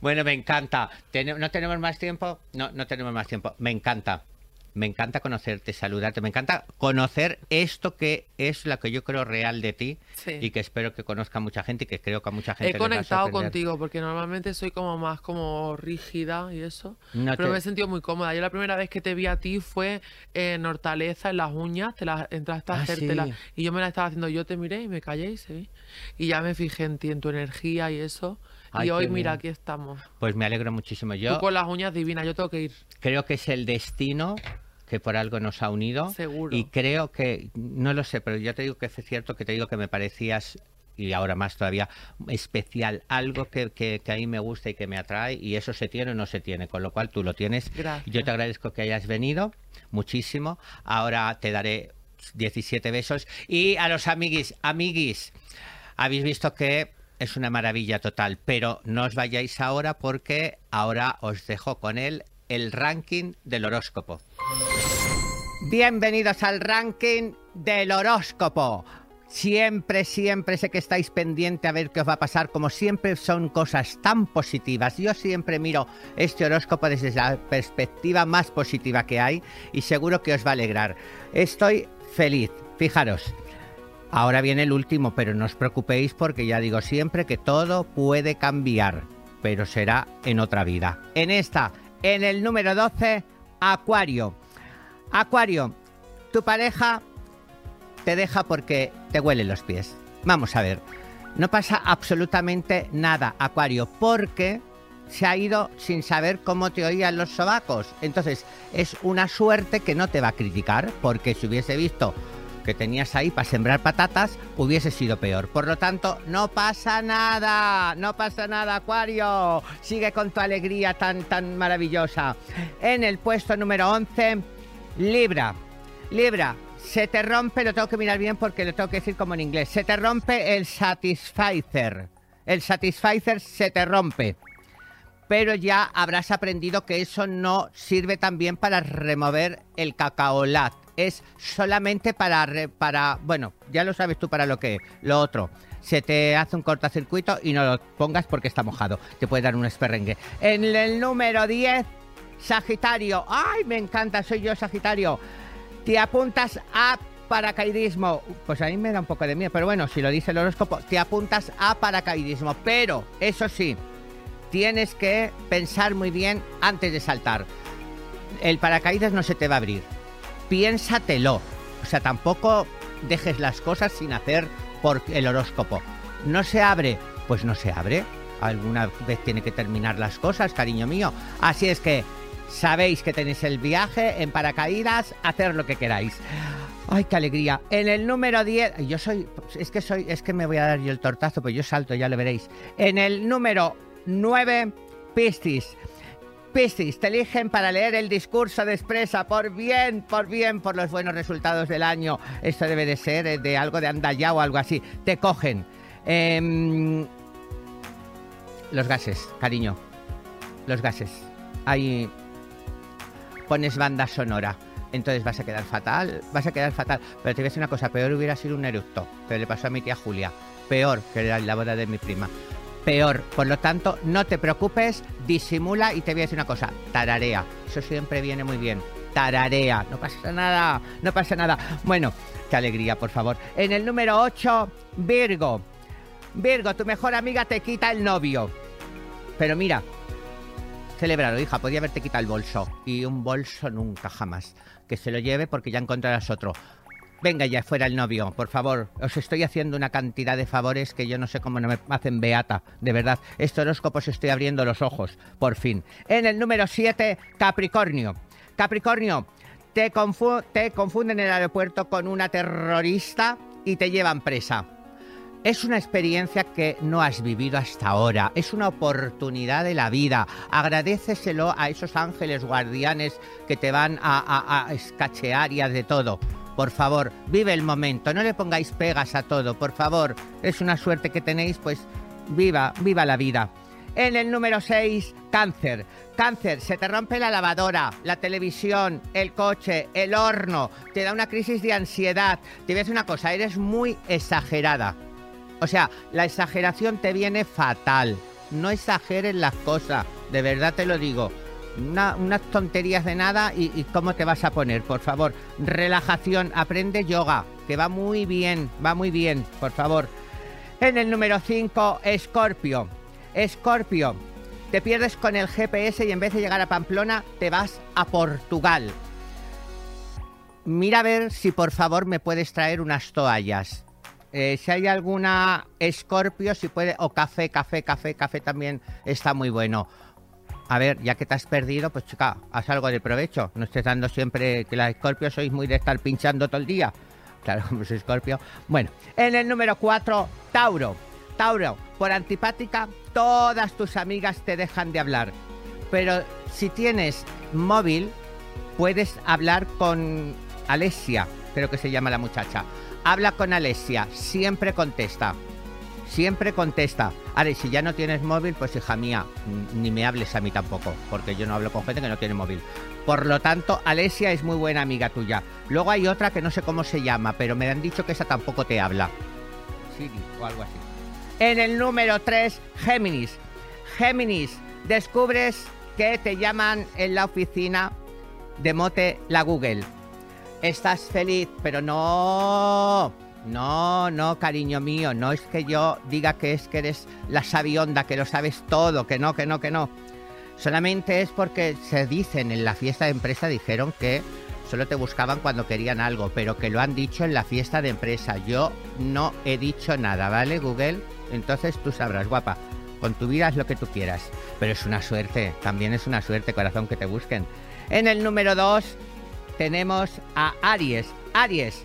bueno, me encanta. ¿No tenemos más tiempo? No, no tenemos más tiempo. Me encanta. Me encanta conocerte, saludarte. Me encanta conocer esto que es lo que yo creo real de ti Sí. y que espero que conozca mucha gente y que creo que a mucha gente He conectado contigo porque normalmente soy como más como rígida y eso. No pero te- me he sentido muy cómoda. Yo la primera vez que te vi a ti fue en Hortaleza, en las uñas, te las entraste a Ah, sí. Y yo me la estaba haciendo, yo te miré y me callé y. Y ya me fijé en ti, en tu energía y eso. Ay, y hoy, mira, bien. aquí estamos. Pues me alegro muchísimo. Yo Tú con las uñas divinas, yo tengo que ir. creo que es el destino que por algo nos ha unido. Seguro. Y creo que, no lo sé, pero ya te digo que es cierto que te digo que me parecías, y ahora más todavía, especial. Algo que, que, que a mí me gusta y que me atrae, y eso se tiene o no se tiene, con lo cual tú lo tienes. Gracias. Yo te agradezco que hayas venido muchísimo. Ahora te daré 17 besos. Y a los amiguis, amiguis, habéis visto que es una maravilla total, pero no os vayáis ahora porque ahora os dejo con él el ranking del horóscopo. Bienvenidos al ranking del horóscopo. Siempre, siempre sé que estáis pendiente a ver qué os va a pasar. Como siempre son cosas tan positivas. Yo siempre miro este horóscopo desde la perspectiva más positiva que hay y seguro que os va a alegrar. Estoy feliz. Fijaros. Ahora viene el último, pero no os preocupéis porque ya digo siempre que todo puede cambiar, pero será en otra vida. En esta, en el número 12, Acuario. Acuario, tu pareja te deja porque te huelen los pies. Vamos a ver, no pasa absolutamente nada, Acuario, porque se ha ido sin saber cómo te oían los sobacos. Entonces, es una suerte que no te va a criticar, porque si hubiese visto que tenías ahí para sembrar patatas, hubiese sido peor. Por lo tanto, no pasa nada, no pasa nada, Acuario. Sigue con tu alegría tan, tan maravillosa. En el puesto número 11, Libra. Libra, se te rompe, lo tengo que mirar bien porque lo tengo que decir como en inglés, se te rompe el Satisficer. El Satisficer se te rompe. Pero ya habrás aprendido que eso no sirve también para remover el cacaolat. Es solamente para, para, bueno, ya lo sabes tú para lo que. Lo otro, se te hace un cortocircuito y no lo pongas porque está mojado. Te puede dar un esperrengue. En el número 10, Sagitario. ¡Ay, me encanta! Soy yo, Sagitario. Te apuntas a paracaidismo. Pues a mí me da un poco de miedo, pero bueno, si lo dice el horóscopo, te apuntas a paracaidismo. Pero, eso sí, tienes que pensar muy bien antes de saltar. El paracaídas no se te va a abrir. Piénsatelo. O sea, tampoco dejes las cosas sin hacer por el horóscopo. No se abre, pues no se abre. Alguna vez tiene que terminar las cosas, cariño mío. Así es que sabéis que tenéis el viaje en paracaídas, hacer lo que queráis. Ay, qué alegría. En el número 10, yo soy, es que soy, es que me voy a dar yo el tortazo, pues yo salto, ya lo veréis. En el número 9, Piscis. Piscis, te eligen para leer el discurso de Expresa, por bien, por bien, por los buenos resultados del año. Esto debe de ser eh, de algo de Andaya o algo así. Te cogen. Em, los gases, cariño. Los gases. Ahí pones banda sonora. Entonces vas a quedar fatal, vas a quedar fatal. Pero te voy a decir una cosa, peor hubiera sido un eructo, que le pasó a mi tía Julia. Peor que la, la boda de mi prima. Peor. Por lo tanto, no te preocupes, disimula y te voy a decir una cosa, tararea. Eso siempre viene muy bien. Tararea. No pasa nada, no pasa nada. Bueno, qué alegría, por favor. En el número 8, Virgo. Virgo, tu mejor amiga te quita el novio. Pero mira, celebrarlo, hija, podía haberte quitado el bolso. Y un bolso nunca, jamás. Que se lo lleve porque ya encontrarás otro. Venga ya, fuera el novio, por favor. Os estoy haciendo una cantidad de favores que yo no sé cómo no me hacen beata. De verdad, este horóscopo os estoy abriendo los ojos, por fin. En el número 7, Capricornio. Capricornio, te, confu- te confunden en el aeropuerto con una terrorista y te llevan presa. Es una experiencia que no has vivido hasta ahora. Es una oportunidad de la vida. Agradeceselo a esos ángeles guardianes que te van a, a- escachear y a de todo. Por favor, vive el momento. No le pongáis pegas a todo. Por favor, es una suerte que tenéis, pues viva, viva la vida. En el número 6, cáncer. Cáncer, se te rompe la lavadora, la televisión, el coche, el horno, te da una crisis de ansiedad. Te voy a decir una cosa, eres muy exagerada. O sea, la exageración te viene fatal. No exageres las cosas, de verdad te lo digo. Una- unas tonterías de nada y, cómo te vas a poner, por favor. Relajación, aprende yoga, que va muy bien, va muy bien, por favor. En el número 5, Escorpio. Escorpio, te pierdes con el GPS y en vez de llegar a Pamplona, te vas a Portugal. Mira a ver si por favor me puedes traer unas toallas. Eh, si hay alguna Escorpio, si puede, o café, café, café, café también está muy bueno. A ver, ya que te has perdido, pues chica, haz algo de provecho. No estés dando siempre que la Escorpio sois muy de estar pinchando todo el día. [LAUGHS] Claro, como soy Escorpio. Bueno, en el número 4, Tauro. Tauro, por antipática, todas tus amigas te dejan de hablar. Pero si tienes móvil, puedes hablar con Alessia, creo que se llama la muchacha. Habla con Alessia, siempre contesta. Siempre contesta. Y si ya no tienes móvil, pues hija mía, ni me hables a mí tampoco, porque yo no hablo con gente que no tiene móvil. Por lo tanto, Alessia es muy buena amiga tuya. Luego hay otra que no sé cómo se llama, pero me han dicho que esa tampoco te habla. Siri o algo así. En el número 3, Géminis. Géminis, descubres que te llaman en la oficina de mote la Google. Estás feliz, pero no. No, no, cariño mío, no es que yo diga que es que eres la sabionda, que lo sabes todo, que no, que no, que no. Solamente es porque se dicen en la fiesta de empresa, dijeron que solo te buscaban cuando querían algo, pero que lo han dicho en la fiesta de empresa. Yo no he dicho nada, ¿vale, Google? Entonces tú sabrás, guapa, con tu vida es lo que tú quieras. Pero es una suerte, también es una suerte, corazón, que te busquen. En el número 2 tenemos a Aries. Aries,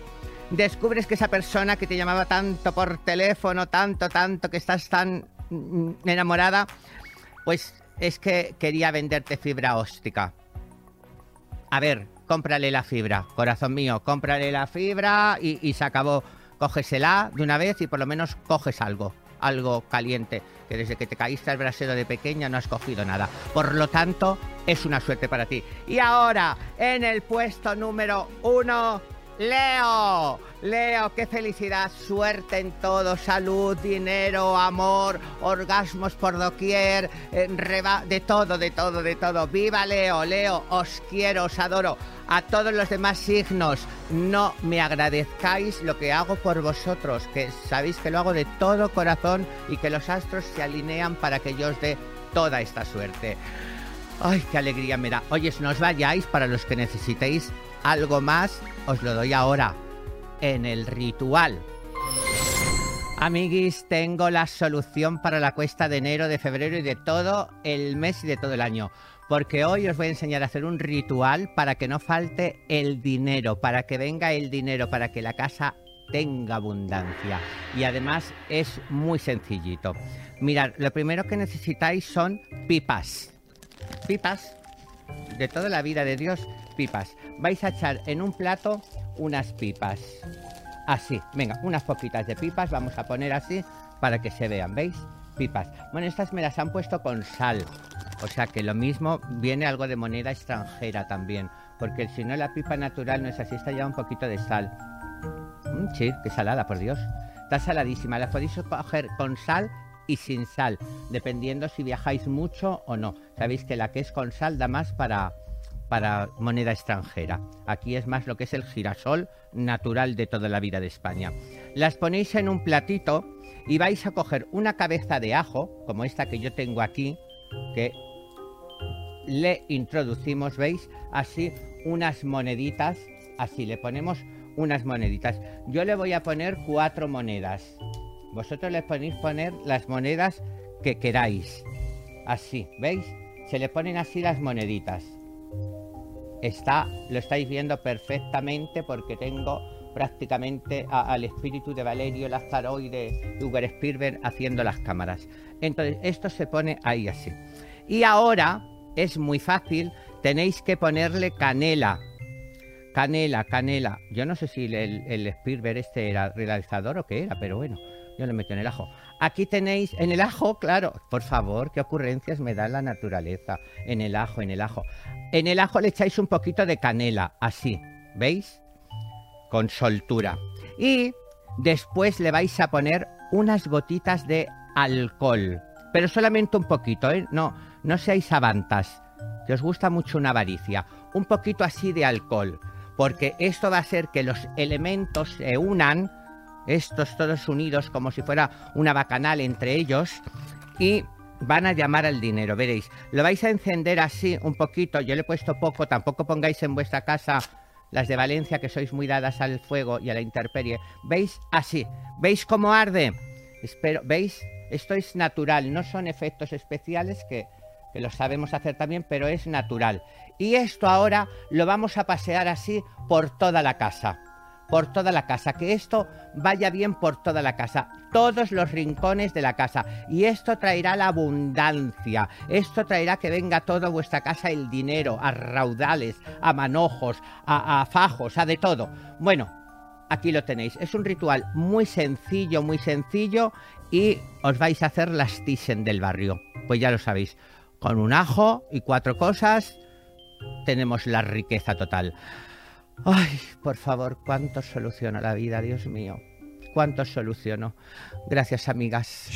descubres que esa persona que te llamaba tanto por teléfono, tanto, tanto, que estás tan mm, enamorada, pues es que quería venderte fibra óptica. A ver, cómprale la fibra, corazón mío, cómprale la fibra y, y se acabó. Cógesela de una vez y por lo menos coges algo, algo caliente, que desde que te caíste al brasero de pequeña no has cogido nada. Por lo tanto, es una suerte para ti. Y ahora, en el puesto número uno, Leo. Leo, qué felicidad, suerte en todo, salud, dinero, amor, orgasmos por doquier, eh, de todo, de todo, de todo. Viva Leo, Leo, os quiero, os adoro. A todos los demás signos, no me agradezcáis lo que hago por vosotros, que sabéis que lo hago de todo corazón y que los astros se alinean para que yo os dé toda esta suerte. Ay, qué alegría me da. Oye, no os vayáis para los que necesitéis algo más, os lo doy ahora en el ritual. Amiguis, tengo la solución para la cuesta de enero, de febrero y de todo el mes y de todo el año. Porque hoy os voy a enseñar a hacer un ritual para que no falte el dinero, para que venga el dinero, para que la casa tenga abundancia. Y además es muy sencillito. Mirad, lo primero que necesitáis son pipas. Pipas de toda la vida de Dios, pipas. Vais a echar en un plato unas pipas. Así, venga, unas poquitas de pipas, vamos a poner así para que se vean, ¿veis? Pipas. Bueno, estas me las han puesto con sal. O sea que lo mismo viene algo de moneda extranjera también. Porque si no la pipa natural no es así, está ya un poquito de sal. Mm, sí, qué salada, por Dios. Está saladísima. La podéis coger con sal y sin sal, dependiendo si viajáis mucho o no. Sabéis que la que es con sal da más para, para moneda extranjera. Aquí es más lo que es el girasol natural de toda la vida de España. Las ponéis en un platito y vais a coger una cabeza de ajo, como esta que yo tengo aquí, que le introducimos, ¿veis? Así unas moneditas, así le ponemos unas moneditas. Yo le voy a poner cuatro monedas. Vosotros le ponéis poner las monedas que queráis. Así, ¿veis? Se le ponen así las moneditas. Está, lo estáis viendo perfectamente porque tengo prácticamente al espíritu de Valerio Lázaro y de Uber Spielberg haciendo las cámaras. Entonces, esto se pone ahí así. Y ahora es muy fácil, tenéis que ponerle canela. Canela, canela. Yo no sé si el, el Spielberg este era realizador o qué era, pero bueno, yo le meto en el ajo. Aquí tenéis, en el ajo, claro, por favor, qué ocurrencias me da la naturaleza. En el ajo, en el ajo. En el ajo le echáis un poquito de canela, así, ¿veis? Con soltura. Y después le vais a poner unas gotitas de alcohol. Pero solamente un poquito, ¿eh? No, no seáis avantas, que os gusta mucho una avaricia. Un poquito así de alcohol. Porque esto va a hacer que los elementos se unan estos todos unidos como si fuera una bacanal entre ellos y van a llamar al dinero, veréis. Lo vais a encender así un poquito, yo le he puesto poco, tampoco pongáis en vuestra casa las de Valencia que sois muy dadas al fuego y a la intemperie. ¿Veis? Así. ¿Veis cómo arde? Espero, ¿veis? Esto es natural, no son efectos especiales que, que lo sabemos hacer también, pero es natural. Y esto ahora lo vamos a pasear así por toda la casa por toda la casa, que esto vaya bien por toda la casa, todos los rincones de la casa. Y esto traerá la abundancia, esto traerá que venga toda vuestra casa el dinero, a raudales, a manojos, a, fajos, a de todo. Bueno, aquí lo tenéis. Es un ritual muy sencillo, muy sencillo y os vais a hacer las tisen del barrio. Pues ya lo sabéis, con un ajo y cuatro cosas tenemos la riqueza total. Ay, por favor, cuánto soluciona la vida, Dios mío. Cuánto soluciono. Gracias, amigas.